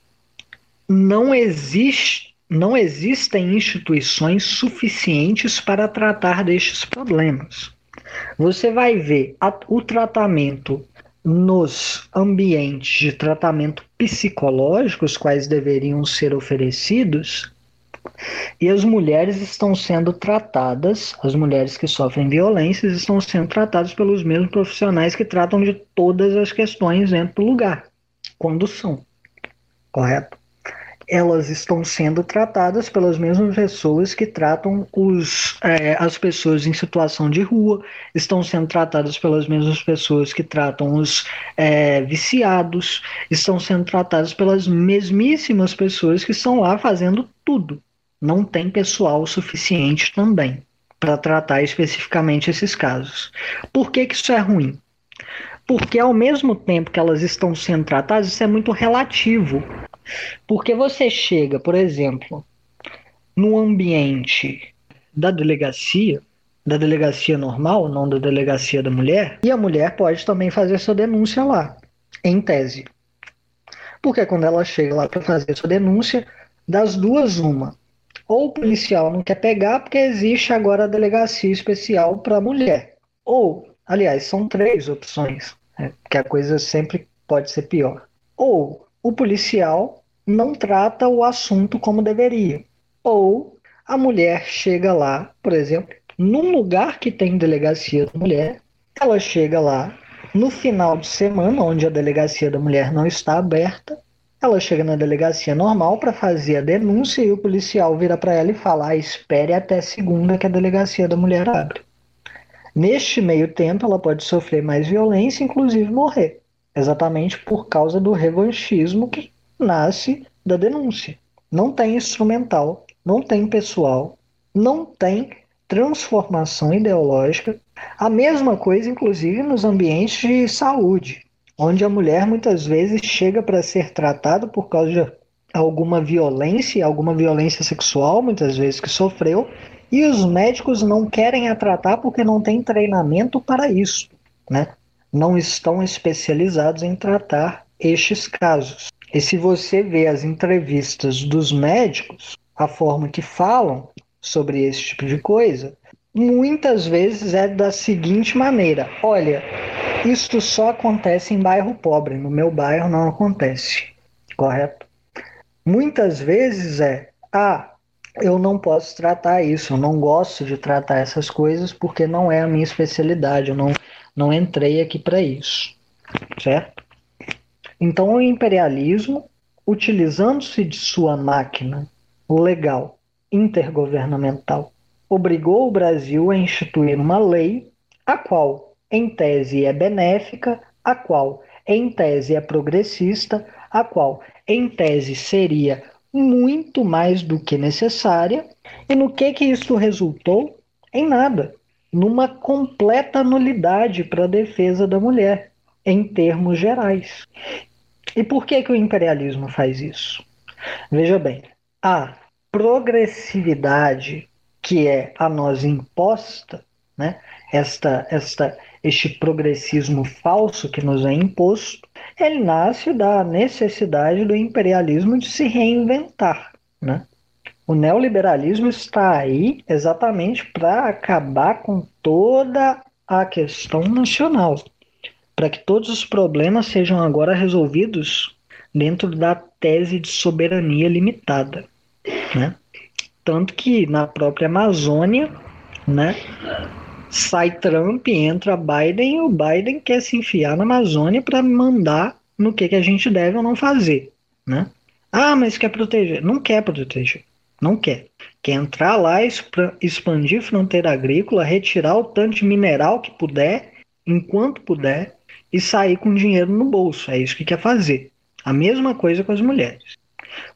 Não existe, não existem instituições suficientes para tratar destes problemas. Você vai ver a, o tratamento nos ambientes de tratamento psicológicos quais deveriam ser oferecidos, e as mulheres estão sendo tratadas, as mulheres que sofrem violências estão sendo tratadas pelos mesmos profissionais que tratam de todas as questões dentro do lugar, quando são. Correto? elas estão sendo tratadas pelas mesmas pessoas que tratam os, é, as pessoas em situação de rua, estão sendo tratadas pelas mesmas pessoas que tratam os é, viciados, estão sendo tratadas pelas mesmíssimas pessoas que estão lá fazendo tudo. Não tem pessoal suficiente também para tratar especificamente esses casos. Por que, que isso é ruim? Porque ao mesmo tempo que elas estão sendo tratadas, isso é muito relativo. Porque você chega, por exemplo, no ambiente da delegacia, da delegacia normal, não da delegacia da mulher, e a mulher pode também fazer sua denúncia lá, em tese. Porque quando ela chega lá para fazer sua denúncia, das duas, uma. Ou o policial não quer pegar porque existe agora a delegacia especial para mulher. Ou, aliás, são três opções, né, que a coisa sempre pode ser pior. Ou o policial não trata o assunto como deveria. Ou a mulher chega lá, por exemplo, num lugar que tem delegacia da mulher, ela chega lá no final de semana, onde a delegacia da mulher não está aberta, ela chega na delegacia normal para fazer a denúncia e o policial vira para ela e fala: ah, espere até segunda que a delegacia da mulher abre. Neste meio tempo, ela pode sofrer mais violência, inclusive morrer, exatamente por causa do revanchismo que nasce da denúncia. Não tem instrumental, não tem pessoal, não tem transformação ideológica. A mesma coisa, inclusive, nos ambientes de saúde, onde a mulher muitas vezes chega para ser tratada por causa de alguma violência, alguma violência sexual, muitas vezes que sofreu, e os médicos não querem a tratar porque não tem treinamento para isso, né? Não estão especializados em tratar estes casos. E se você vê as entrevistas dos médicos, a forma que falam, sobre esse tipo de coisa, muitas vezes é da seguinte maneira: olha, isto só acontece em bairro pobre, no meu bairro não acontece, correto? Muitas vezes é: ah, eu não posso tratar isso, eu não gosto de tratar essas coisas porque não é a minha especialidade, eu não, não entrei aqui para isso, certo? Então, o imperialismo, utilizando-se de sua máquina legal intergovernamental obrigou o Brasil a instituir uma lei, a qual, em tese, é benéfica, a qual, em tese, é progressista, a qual, em tese, seria muito mais do que necessária. E no que que isso resultou? Em nada. Numa completa nulidade para a defesa da mulher, em termos gerais. E por que que o imperialismo faz isso? Veja bem, a progressividade que é a nós imposta, né? Esta, esta, este progressismo falso que nos é imposto, ele nasce da necessidade do imperialismo de se reinventar, né? O neoliberalismo está aí exatamente para acabar com toda a questão nacional, para que todos os problemas sejam agora resolvidos dentro da tese de soberania limitada. Né? Tanto que na própria Amazônia, né, sai Trump, entra Biden e o Biden quer se enfiar na Amazônia para mandar no que, que a gente deve ou não fazer. Né? Ah, mas quer proteger. Não quer proteger. Não quer. Quer entrar lá, expandir fronteira agrícola, retirar o tanto de mineral que puder, enquanto puder, e sair com dinheiro no bolso. É isso que quer fazer. A mesma coisa com as mulheres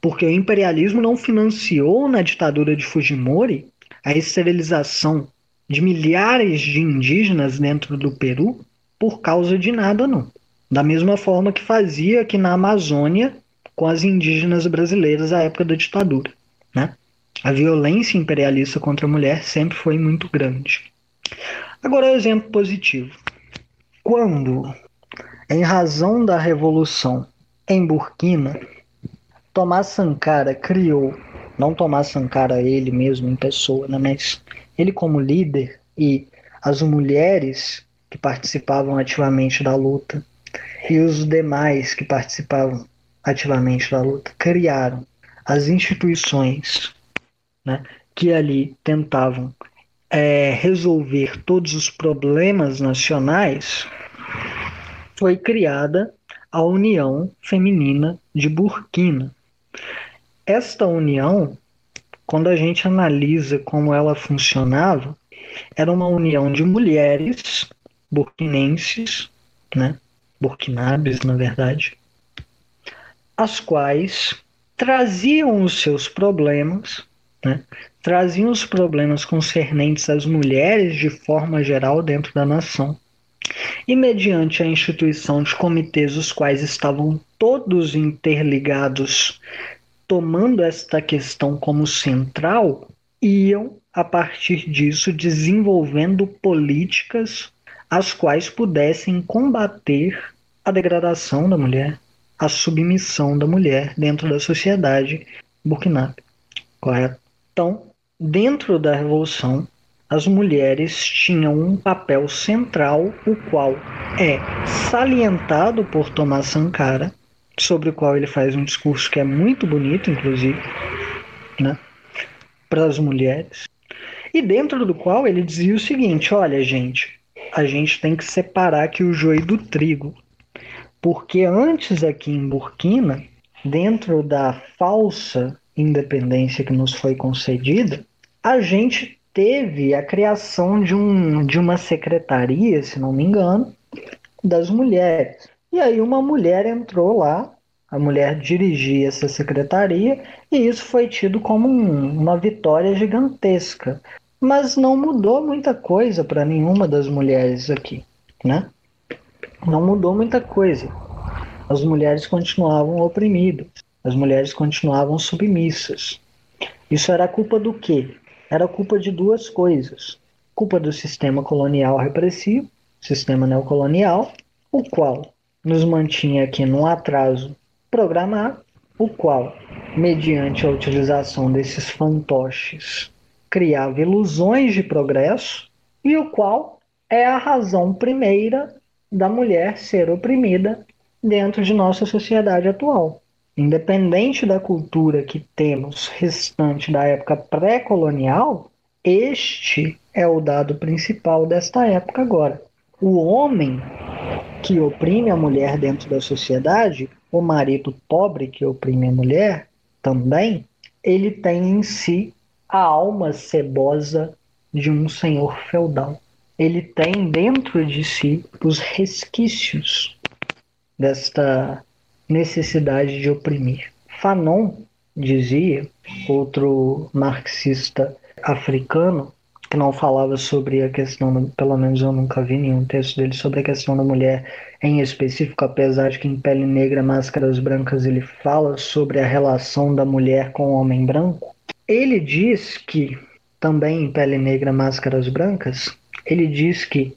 porque o imperialismo não financiou na ditadura de Fujimori a esterilização de milhares de indígenas dentro do Peru por causa de nada, não. Da mesma forma que fazia aqui na Amazônia com as indígenas brasileiras à época da ditadura. Né? A violência imperialista contra a mulher sempre foi muito grande. Agora, exemplo positivo. Quando, em razão da revolução em Burkina, Tomás Sankara criou, não Tomás Sankara ele mesmo em pessoa, né, mas ele como líder e as mulheres que participavam ativamente da luta e os demais que participavam ativamente da luta criaram as instituições né, que ali tentavam é, resolver todos os problemas nacionais, foi criada a União Feminina de Burkina, esta união, quando a gente analisa como ela funcionava, era uma união de mulheres burkinenses, né? burkinabes, na verdade, as quais traziam os seus problemas né, traziam os problemas concernentes às mulheres de forma geral dentro da nação. E mediante a instituição de comitês, os quais estavam todos interligados, tomando esta questão como central, iam, a partir disso, desenvolvendo políticas as quais pudessem combater a degradação da mulher, a submissão da mulher dentro da sociedade burkinabe. Correto? Então, dentro da revolução, as mulheres tinham um papel central, o qual é salientado por Thomas Sankara, sobre o qual ele faz um discurso que é muito bonito, inclusive, né, para as mulheres, e dentro do qual ele dizia o seguinte: olha, gente, a gente tem que separar aqui o joio do trigo, porque antes aqui em Burkina, dentro da falsa independência que nos foi concedida, a gente teve a criação de, um, de uma secretaria, se não me engano, das mulheres. E aí uma mulher entrou lá, a mulher dirigia essa secretaria, e isso foi tido como um, uma vitória gigantesca. Mas não mudou muita coisa para nenhuma das mulheres aqui, né? Não mudou muita coisa. As mulheres continuavam oprimidas, as mulheres continuavam submissas. Isso era culpa do quê? Era culpa de duas coisas. Culpa do sistema colonial repressivo, sistema neocolonial, o qual nos mantinha aqui num atraso programado, o qual, mediante a utilização desses fantoches, criava ilusões de progresso, e o qual é a razão primeira da mulher ser oprimida dentro de nossa sociedade atual. Independente da cultura que temos restante da época pré-colonial, este é o dado principal desta época agora. O homem que oprime a mulher dentro da sociedade, o marido pobre que oprime a mulher também, ele tem em si a alma cebosa de um senhor feudal. Ele tem dentro de si os resquícios desta necessidade de oprimir. Fanon dizia, outro marxista africano, que não falava sobre a questão, pelo menos eu nunca vi nenhum texto dele sobre a questão da mulher em específico, apesar de que em Pele Negra, Máscaras Brancas ele fala sobre a relação da mulher com o homem branco. Ele diz que, também em Pele Negra, Máscaras Brancas, ele diz que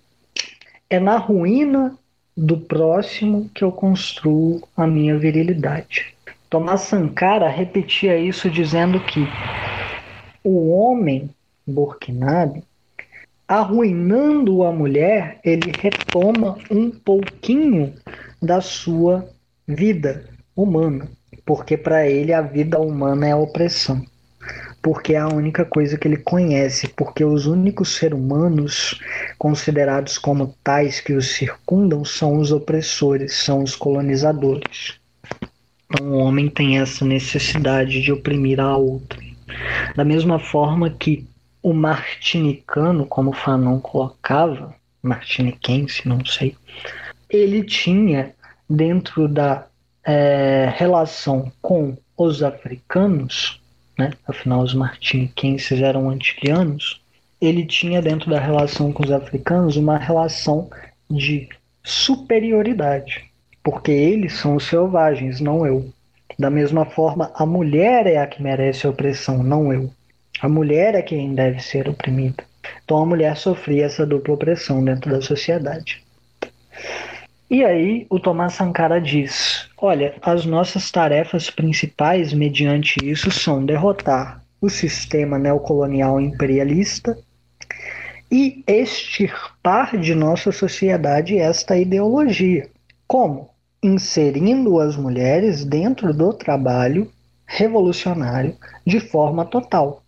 é na ruína do próximo que eu construo a minha virilidade. Tomás Sankara repetia isso dizendo que o homem burkinabe, arruinando a mulher, ele retoma um pouquinho da sua vida humana, porque para ele a vida humana é a opressão porque é a única coisa que ele conhece, porque os únicos seres humanos considerados como tais que os circundam são os opressores, são os colonizadores. Então o homem tem essa necessidade de oprimir a outra. Da mesma forma que o martinicano, como Fanon colocava, martiniquense, não sei, ele tinha dentro da é, relação com os africanos né? afinal os martiniquenses eram antilhanos, ele tinha dentro da relação com os africanos uma relação de superioridade, porque eles são os selvagens, não eu. Da mesma forma, a mulher é a que merece a opressão, não eu. A mulher é quem deve ser oprimida. Então a mulher sofria essa dupla opressão dentro da sociedade. E aí o Tomás Sankara diz: olha, as nossas tarefas principais mediante isso são derrotar o sistema neocolonial imperialista e extirpar de nossa sociedade esta ideologia. Como? Inserindo as mulheres dentro do trabalho revolucionário de forma total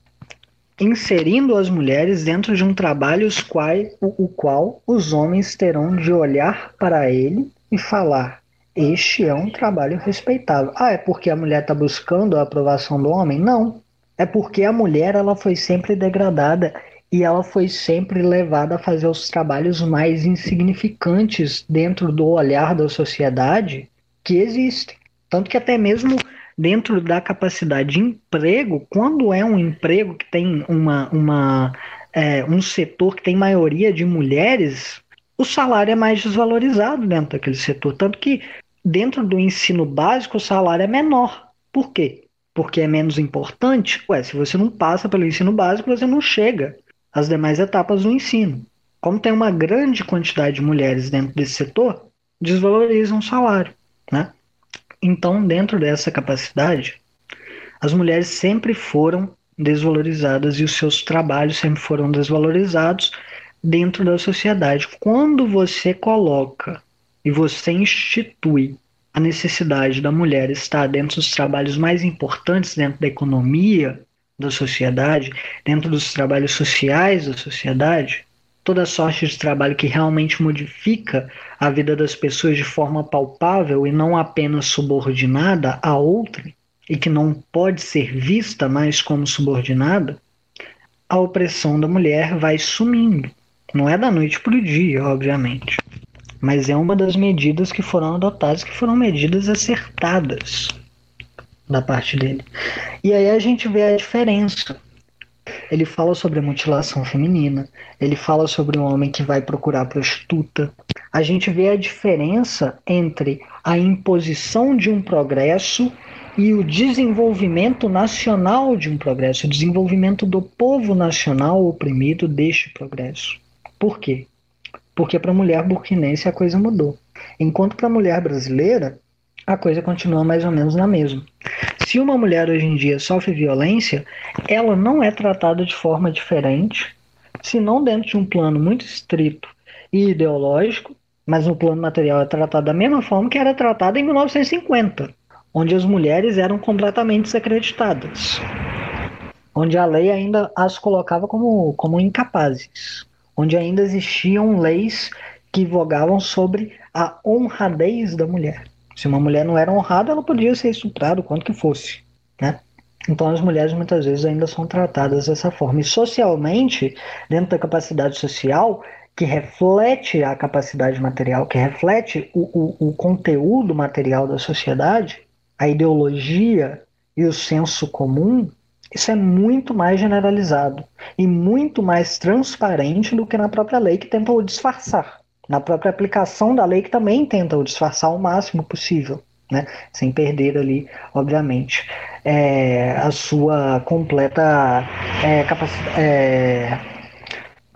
inserindo as mulheres dentro de um trabalho os quais, o, o qual os homens terão de olhar para ele e falar: Este é um trabalho respeitável. Ah, é porque a mulher está buscando a aprovação do homem? Não. É porque a mulher ela foi sempre degradada e ela foi sempre levada a fazer os trabalhos mais insignificantes dentro do olhar da sociedade que existem. Tanto que até mesmo dentro da capacidade de emprego, quando é um emprego que tem uma, uma, é, um setor que tem maioria de mulheres, o salário é mais desvalorizado dentro daquele setor. Tanto que dentro do ensino básico o salário é menor. Por quê? Porque é menos importante? Ué, se você não passa pelo ensino básico, você não chega às demais etapas do ensino. Como tem uma grande quantidade de mulheres dentro desse setor, desvalorizam o salário. Né? Então, dentro dessa capacidade, as mulheres sempre foram desvalorizadas e os seus trabalhos sempre foram desvalorizados dentro da sociedade. Quando você coloca e você institui a necessidade da mulher estar dentro dos trabalhos mais importantes dentro da economia da sociedade, dentro dos trabalhos sociais da sociedade, toda sorte de trabalho que realmente modifica a vida das pessoas de forma palpável e não apenas subordinada a outra, e que não pode ser vista mais como subordinada, a opressão da mulher vai sumindo. Não é da noite para o dia, obviamente, mas é uma das medidas que foram adotadas, que foram medidas acertadas da parte dele. E aí a gente vê a diferença ele fala sobre a mutilação feminina, ele fala sobre um homem que vai procurar prostituta. A gente vê a diferença entre a imposição de um progresso e o desenvolvimento nacional de um progresso, o desenvolvimento do povo nacional oprimido deste progresso. Por quê? Porque para a mulher burkinense a coisa mudou. Enquanto para a mulher brasileira, a coisa continua mais ou menos na mesma. Se uma mulher hoje em dia sofre violência, ela não é tratada de forma diferente, se não dentro de um plano muito estrito e ideológico, mas no plano material é tratada da mesma forma que era tratada em 1950, onde as mulheres eram completamente desacreditadas, onde a lei ainda as colocava como, como incapazes, onde ainda existiam leis que vogavam sobre a honradez da mulher. Se uma mulher não era honrada, ela podia ser estuprada, o quanto que fosse, né? Então as mulheres muitas vezes ainda são tratadas dessa forma. E socialmente, dentro da capacidade social, que reflete a capacidade material, que reflete o, o, o conteúdo material da sociedade, a ideologia e o senso comum, isso é muito mais generalizado e muito mais transparente do que na própria lei que tentou disfarçar na própria aplicação da lei que também tenta o disfarçar o máximo possível, né? sem perder ali, obviamente, é, a sua completa é, capacidade, é,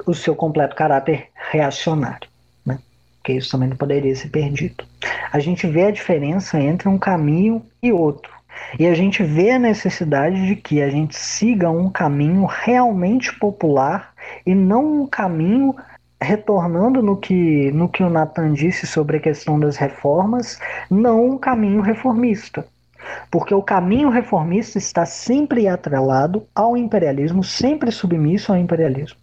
o seu completo caráter reacionário, né? que isso também não poderia ser perdido. A gente vê a diferença entre um caminho e outro. E a gente vê a necessidade de que a gente siga um caminho realmente popular e não um caminho retornando no que, no que o Nathan disse sobre a questão das reformas, não um caminho reformista. Porque o caminho reformista está sempre atrelado ao imperialismo, sempre submisso ao imperialismo.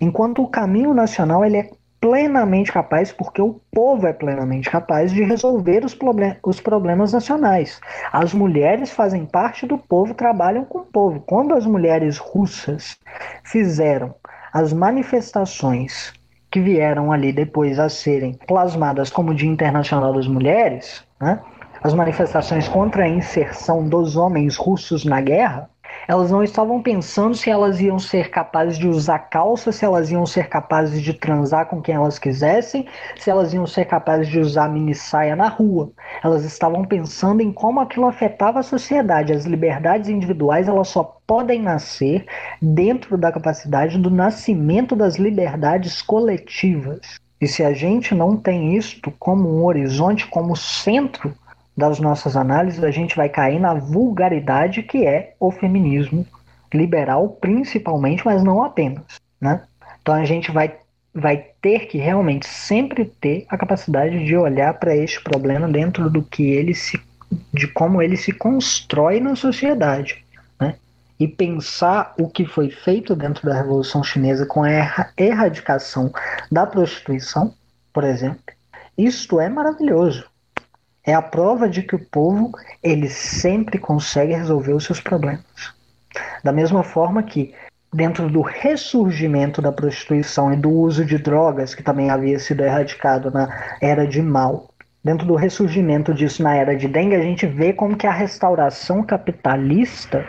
Enquanto o caminho nacional ele é plenamente capaz, porque o povo é plenamente capaz de resolver os, problem os problemas nacionais. As mulheres fazem parte do povo, trabalham com o povo. Quando as mulheres russas fizeram as manifestações que vieram ali depois a serem plasmadas como Dia Internacional das Mulheres, né? as manifestações contra a inserção dos homens russos na guerra, elas não estavam pensando se elas iam ser capazes de usar calça, se elas iam ser capazes de transar com quem elas quisessem, se elas iam ser capazes de usar mini saia na rua. Elas estavam pensando em como aquilo afetava a sociedade. As liberdades individuais elas só podem nascer dentro da capacidade do nascimento das liberdades coletivas. E se a gente não tem isto como um horizonte, como centro das nossas análises, a gente vai cair na vulgaridade que é o feminismo liberal, principalmente, mas não apenas. Né? Então a gente vai, vai ter que realmente sempre ter a capacidade de olhar para este problema dentro do que ele se. de como ele se constrói na sociedade. Né? E pensar o que foi feito dentro da Revolução Chinesa com a erradicação da prostituição, por exemplo, isto é maravilhoso é a prova de que o povo ele sempre consegue resolver os seus problemas. Da mesma forma que dentro do ressurgimento da prostituição e do uso de drogas que também havia sido erradicado na era de Mao, dentro do ressurgimento disso na era de Deng, a gente vê como que a restauração capitalista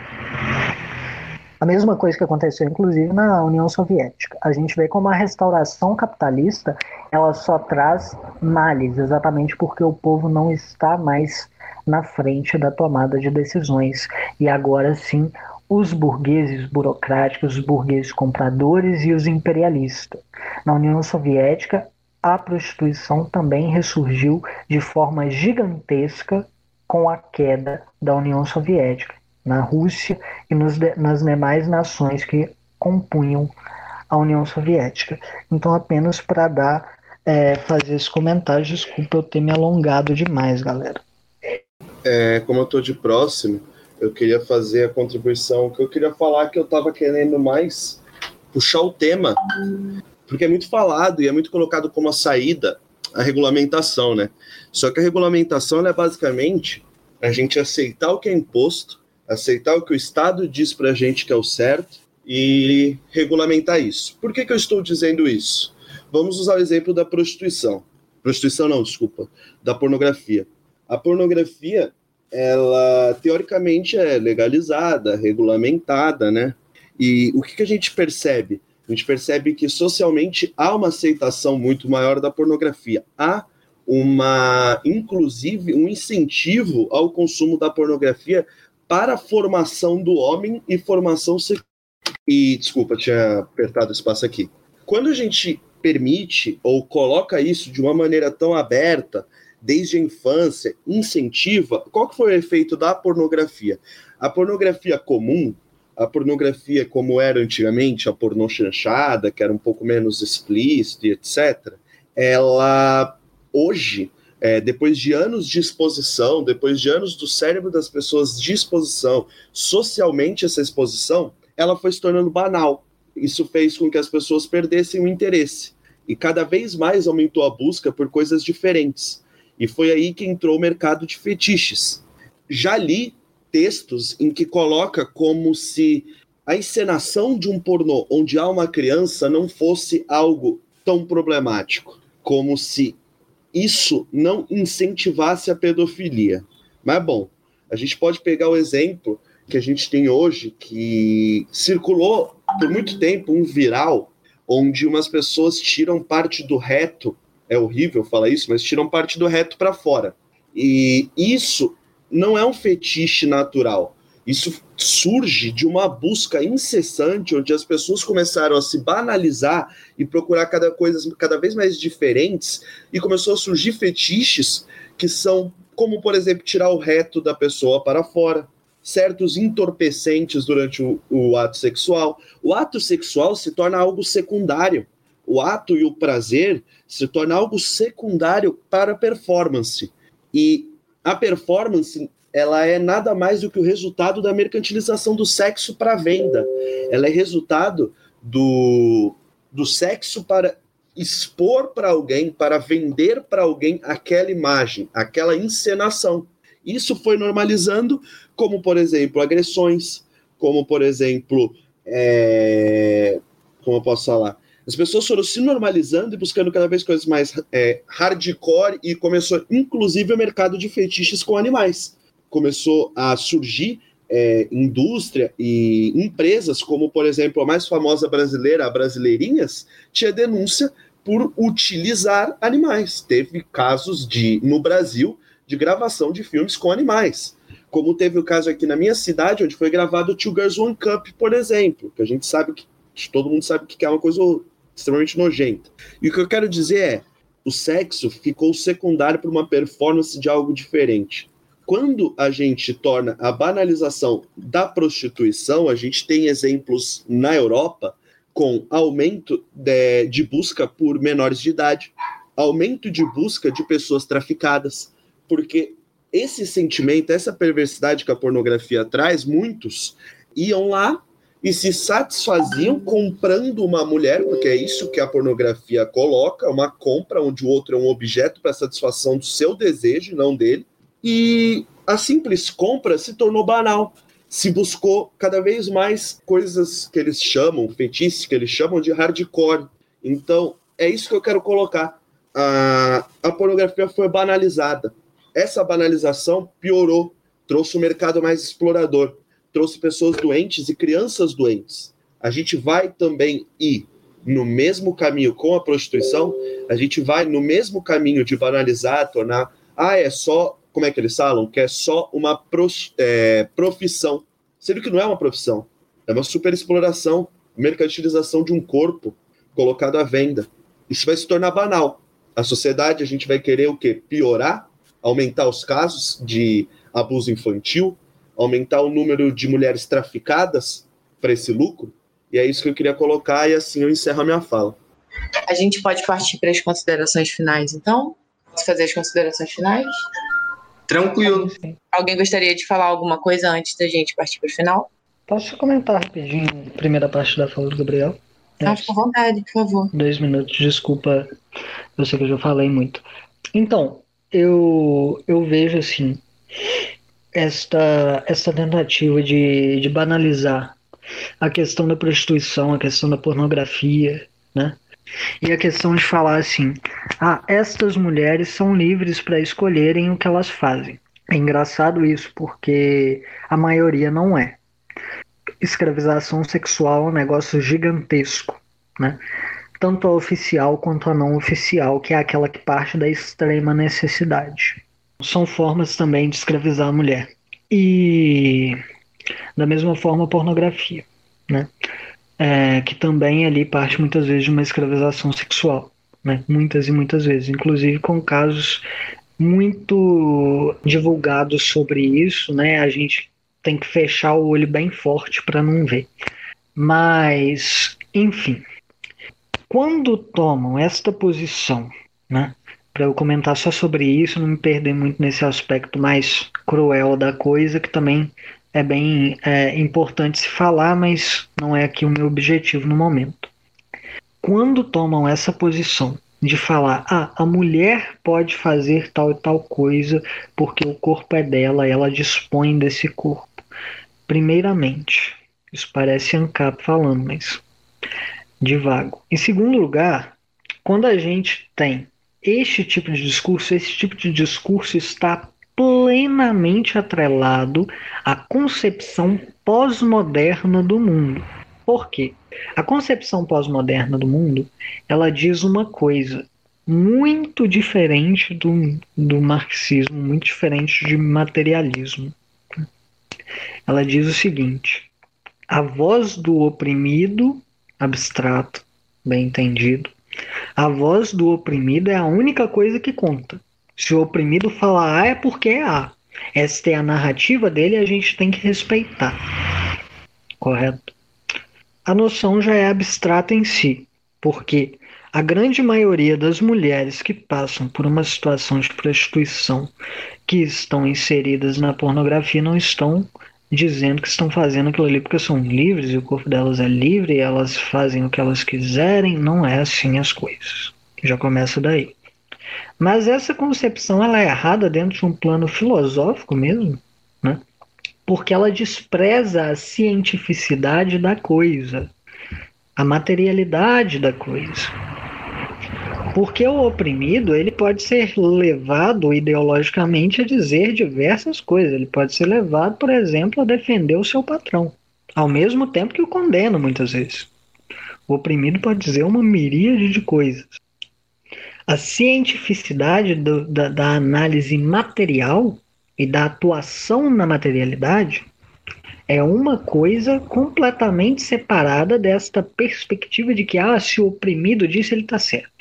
a mesma coisa que aconteceu, inclusive, na União Soviética. A gente vê como a restauração capitalista ela só traz males, exatamente porque o povo não está mais na frente da tomada de decisões. E agora sim, os burgueses burocráticos, os burgueses compradores e os imperialistas. Na União Soviética, a prostituição também ressurgiu de forma gigantesca com a queda da União Soviética na Rússia e nos, nas demais nações que compunham a União Soviética. Então, apenas para dar, é, fazer esse comentário, desculpa eu ter me alongado demais, galera. É, como eu estou de próximo, eu queria fazer a contribuição que eu queria falar que eu estava querendo mais puxar o tema, porque é muito falado e é muito colocado como a saída a regulamentação, né? Só que a regulamentação é basicamente a gente aceitar o que é imposto aceitar o que o Estado diz para a gente que é o certo e regulamentar isso. Por que, que eu estou dizendo isso? Vamos usar o exemplo da prostituição. Prostituição não, desculpa, da pornografia. A pornografia, ela teoricamente é legalizada, regulamentada, né? E o que, que a gente percebe? A gente percebe que socialmente há uma aceitação muito maior da pornografia. Há uma, inclusive, um incentivo ao consumo da pornografia para a formação do homem e formação sexual. E, desculpa, tinha apertado o espaço aqui. Quando a gente permite ou coloca isso de uma maneira tão aberta, desde a infância, incentiva, qual que foi o efeito da pornografia? A pornografia comum, a pornografia como era antigamente, a pornô chanchada, que era um pouco menos explícita e etc., ela hoje é, depois de anos de exposição, depois de anos do cérebro das pessoas de exposição, socialmente essa exposição, ela foi se tornando banal. Isso fez com que as pessoas perdessem o interesse. E cada vez mais aumentou a busca por coisas diferentes. E foi aí que entrou o mercado de fetiches. Já li textos em que coloca como se a encenação de um pornô onde há uma criança não fosse algo tão problemático, como se isso não incentivasse a pedofilia. Mas, bom, a gente pode pegar o exemplo que a gente tem hoje, que circulou por muito tempo um viral, onde umas pessoas tiram parte do reto, é horrível falar isso, mas tiram parte do reto para fora. E isso não é um fetiche natural. Isso surge de uma busca incessante, onde as pessoas começaram a se banalizar e procurar cada coisas cada vez mais diferentes, e começou a surgir fetiches que são, como por exemplo, tirar o reto da pessoa para fora, certos entorpecentes durante o, o ato sexual. O ato sexual se torna algo secundário. O ato e o prazer se torna algo secundário para a performance. E a performance ela é nada mais do que o resultado da mercantilização do sexo para venda. Ela é resultado do, do sexo para expor para alguém, para vender para alguém aquela imagem, aquela encenação. Isso foi normalizando, como por exemplo agressões, como por exemplo, é... como eu posso falar? As pessoas foram se normalizando e buscando cada vez coisas mais é, hardcore e começou inclusive o mercado de fetiches com animais começou a surgir é, indústria e empresas, como por exemplo a mais famosa brasileira, a Brasileirinhas, tinha denúncia por utilizar animais. Teve casos de no Brasil de gravação de filmes com animais. Como teve o caso aqui na minha cidade, onde foi gravado Two Girls One Cup, por exemplo, que a gente sabe que todo mundo sabe que é uma coisa extremamente nojenta. E o que eu quero dizer é, o sexo ficou secundário para uma performance de algo diferente quando a gente torna a banalização da prostituição, a gente tem exemplos na Europa com aumento de, de, busca por menores de idade, aumento de busca de pessoas traficadas, porque esse sentimento, essa perversidade que a pornografia traz, muitos iam lá e se satisfaziam comprando uma mulher, porque é isso que a pornografia coloca, uma compra onde o outro é um objeto para satisfação do seu desejo, não dele e a simples compra se tornou banal. Se buscou cada vez mais coisas que eles chamam, fetiches que eles chamam de hardcore. Então, é isso que eu quero colocar. a, a pornografia foi banalizada. Essa banalização piorou, trouxe o um mercado mais explorador, trouxe pessoas doentes e crianças doentes. A gente vai também ir no mesmo caminho com a prostituição, a gente vai no mesmo caminho de banalizar, tornar, ah, é só, como é que eles falam? Que é só uma é, profissão. Sendo que não é uma profissão, é uma superexploração, mercantilização de um corpo colocado à venda. Isso vai se tornar banal. A sociedade, a gente vai querer o quê? Piorar, aumentar os casos de abuso infantil, aumentar o número de mulheres traficadas para esse lucro. E é isso que eu queria colocar, e assim eu encerro a minha fala. A gente pode partir para as considerações finais, então? Posso fazer as considerações finais? Tranquilo. Alguém gostaria de falar alguma coisa antes da gente partir para o final? Posso comentar rapidinho a primeira parte da fala do Gabriel? Ah, fica à vontade, por favor. Dois minutos, desculpa, eu sei que eu já falei muito. Então, eu, eu vejo assim, esta, esta tentativa de, de banalizar a questão da prostituição, a questão da pornografia, né? E a questão de falar assim: ah, estas mulheres são livres para escolherem o que elas fazem. É engraçado isso, porque a maioria não é. Escravização sexual é um negócio gigantesco, né? Tanto a oficial quanto a não oficial, que é aquela que parte da extrema necessidade. São formas também de escravizar a mulher. E da mesma forma, a pornografia, né? É, que também ali parte muitas vezes de uma escravização sexual, né? Muitas e muitas vezes, inclusive com casos muito divulgados sobre isso, né? A gente tem que fechar o olho bem forte para não ver. Mas, enfim, quando tomam esta posição, né? Para eu comentar só sobre isso, não me perder muito nesse aspecto mais cruel da coisa, que também é bem é, importante se falar, mas não é aqui o meu objetivo no momento. Quando tomam essa posição de falar, ah, a mulher pode fazer tal e tal coisa porque o corpo é dela, ela dispõe desse corpo. Primeiramente, isso parece ANCAP falando, mas de vago. Em segundo lugar, quando a gente tem este tipo de discurso, esse tipo de discurso está plenamente atrelado à concepção pós-moderna do mundo. Por quê? A concepção pós-moderna do mundo, ela diz uma coisa muito diferente do, do marxismo, muito diferente de materialismo. Ela diz o seguinte: a voz do oprimido, abstrato, bem entendido, a voz do oprimido é a única coisa que conta. Se o oprimido fala A é porque é A. Esta é a narrativa dele e a gente tem que respeitar. Correto? A noção já é abstrata em si, porque a grande maioria das mulheres que passam por uma situação de prostituição, que estão inseridas na pornografia, não estão dizendo que estão fazendo aquilo ali porque são livres e o corpo delas é livre e elas fazem o que elas quiserem. Não é assim as coisas. Já começa daí. Mas essa concepção ela é errada dentro de um plano filosófico mesmo, né? porque ela despreza a cientificidade da coisa, a materialidade da coisa. Porque o oprimido ele pode ser levado ideologicamente a dizer diversas coisas. Ele pode ser levado, por exemplo, a defender o seu patrão, ao mesmo tempo que o condena muitas vezes. O oprimido pode dizer uma miríade de coisas a cientificidade do, da, da análise material e da atuação na materialidade é uma coisa completamente separada desta perspectiva de que, ah, se o oprimido disse, ele está certo.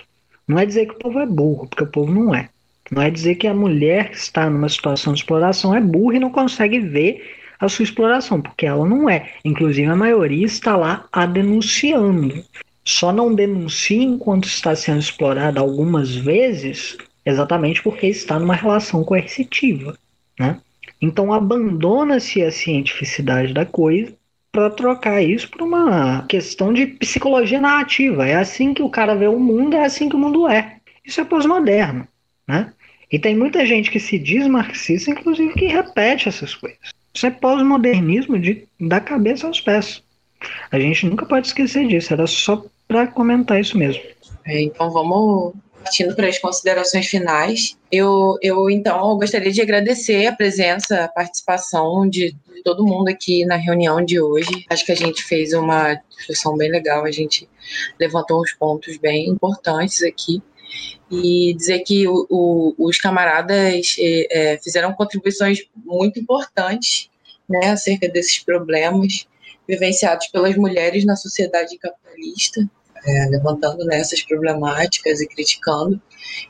Não é dizer que o povo é burro, porque o povo não é. Não é dizer que a mulher que está numa situação de exploração é burra e não consegue ver a sua exploração, porque ela não é. Inclusive, a maioria está lá a denunciando só não denuncia enquanto está sendo explorada algumas vezes, exatamente porque está numa relação coercitiva. Né? Então abandona-se a cientificidade da coisa para trocar isso por uma questão de psicologia narrativa. É assim que o cara vê o mundo, é assim que o mundo é. Isso é pós-moderno. Né? E tem muita gente que se diz marxista, inclusive, que repete essas coisas. Isso é pós-modernismo da cabeça aos pés. A gente nunca pode esquecer disso. Era só para comentar isso mesmo. É, então vamos partindo para as considerações finais, eu, eu então eu gostaria de agradecer a presença, a participação de, de todo mundo aqui na reunião de hoje. Acho que a gente fez uma discussão bem legal, a gente levantou uns pontos bem importantes aqui e dizer que o, o, os camaradas é, fizeram contribuições muito importantes né, acerca desses problemas vivenciados pelas mulheres na sociedade capitalista é, levantando nessas problemáticas e criticando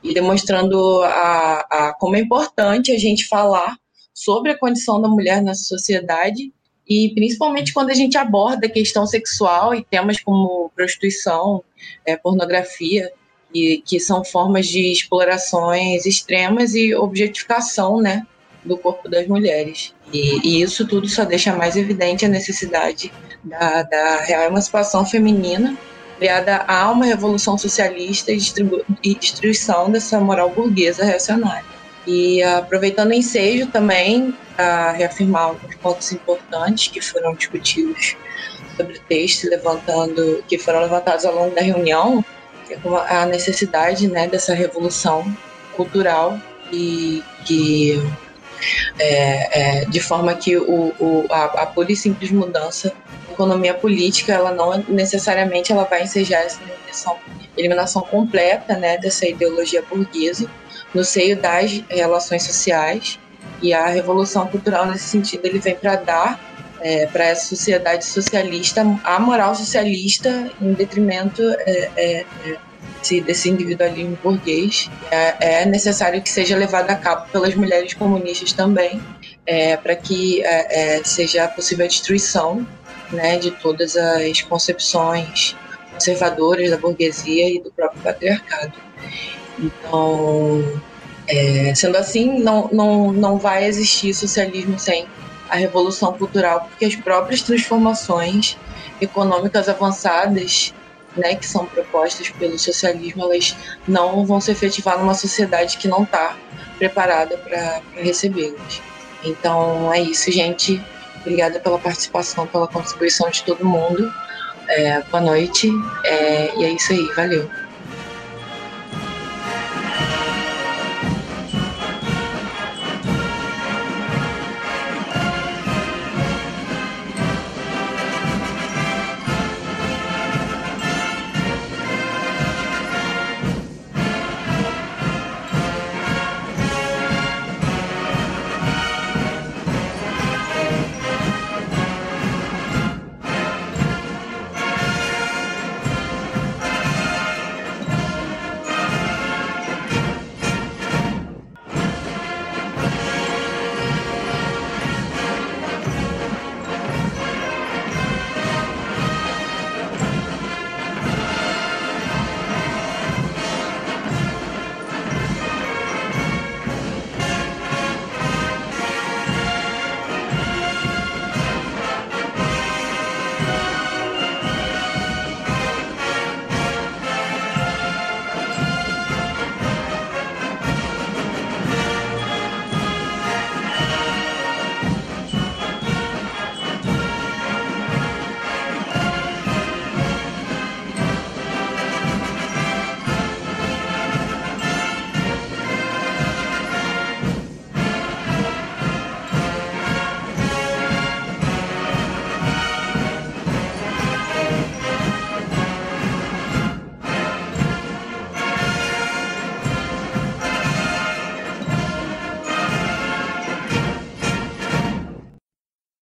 e demonstrando a, a, como é importante a gente falar sobre a condição da mulher na sociedade e principalmente quando a gente aborda a questão sexual e temas como prostituição, é, pornografia, e, que são formas de explorações extremas e objetificação né, do corpo das mulheres. E, e, isso tudo só deixa mais evidente a necessidade da, da real emancipação feminina criada a uma revolução socialista e, e destruição dessa moral burguesa reacionária. E aproveitando o ensejo também para reafirmar alguns pontos importantes que foram discutidos sobre o texto, levantando, que foram levantados ao longo da reunião, é a necessidade né, dessa revolução cultural e que é, é, de forma que o, o, a, a pura e simples mudança economia política, ela não necessariamente ela vai ensejar essa eliminação, eliminação completa né, dessa ideologia burguesa no seio das relações sociais e a revolução cultural nesse sentido ele vem para dar é, para essa sociedade socialista a moral socialista em detrimento é, é, é desse individualismo burguês é, é, necessário que seja levado a cabo pelas mulheres comunistas também é, para que seja possível a destruição né, de todas as concepções conservadoras da burguesia e do próprio patriarcado. Então, é, sendo assim, não, não, não vai existir socialismo sem a revolução cultural, porque as próprias transformações econômicas avançadas né, que são propostas pelo socialismo, elas não vão se efetivar numa sociedade que não está preparada para recebê-las. Então é isso, gente. Obrigada pela participação, pela contribuição de todo mundo. É, boa noite. É, e é isso aí. Valeu.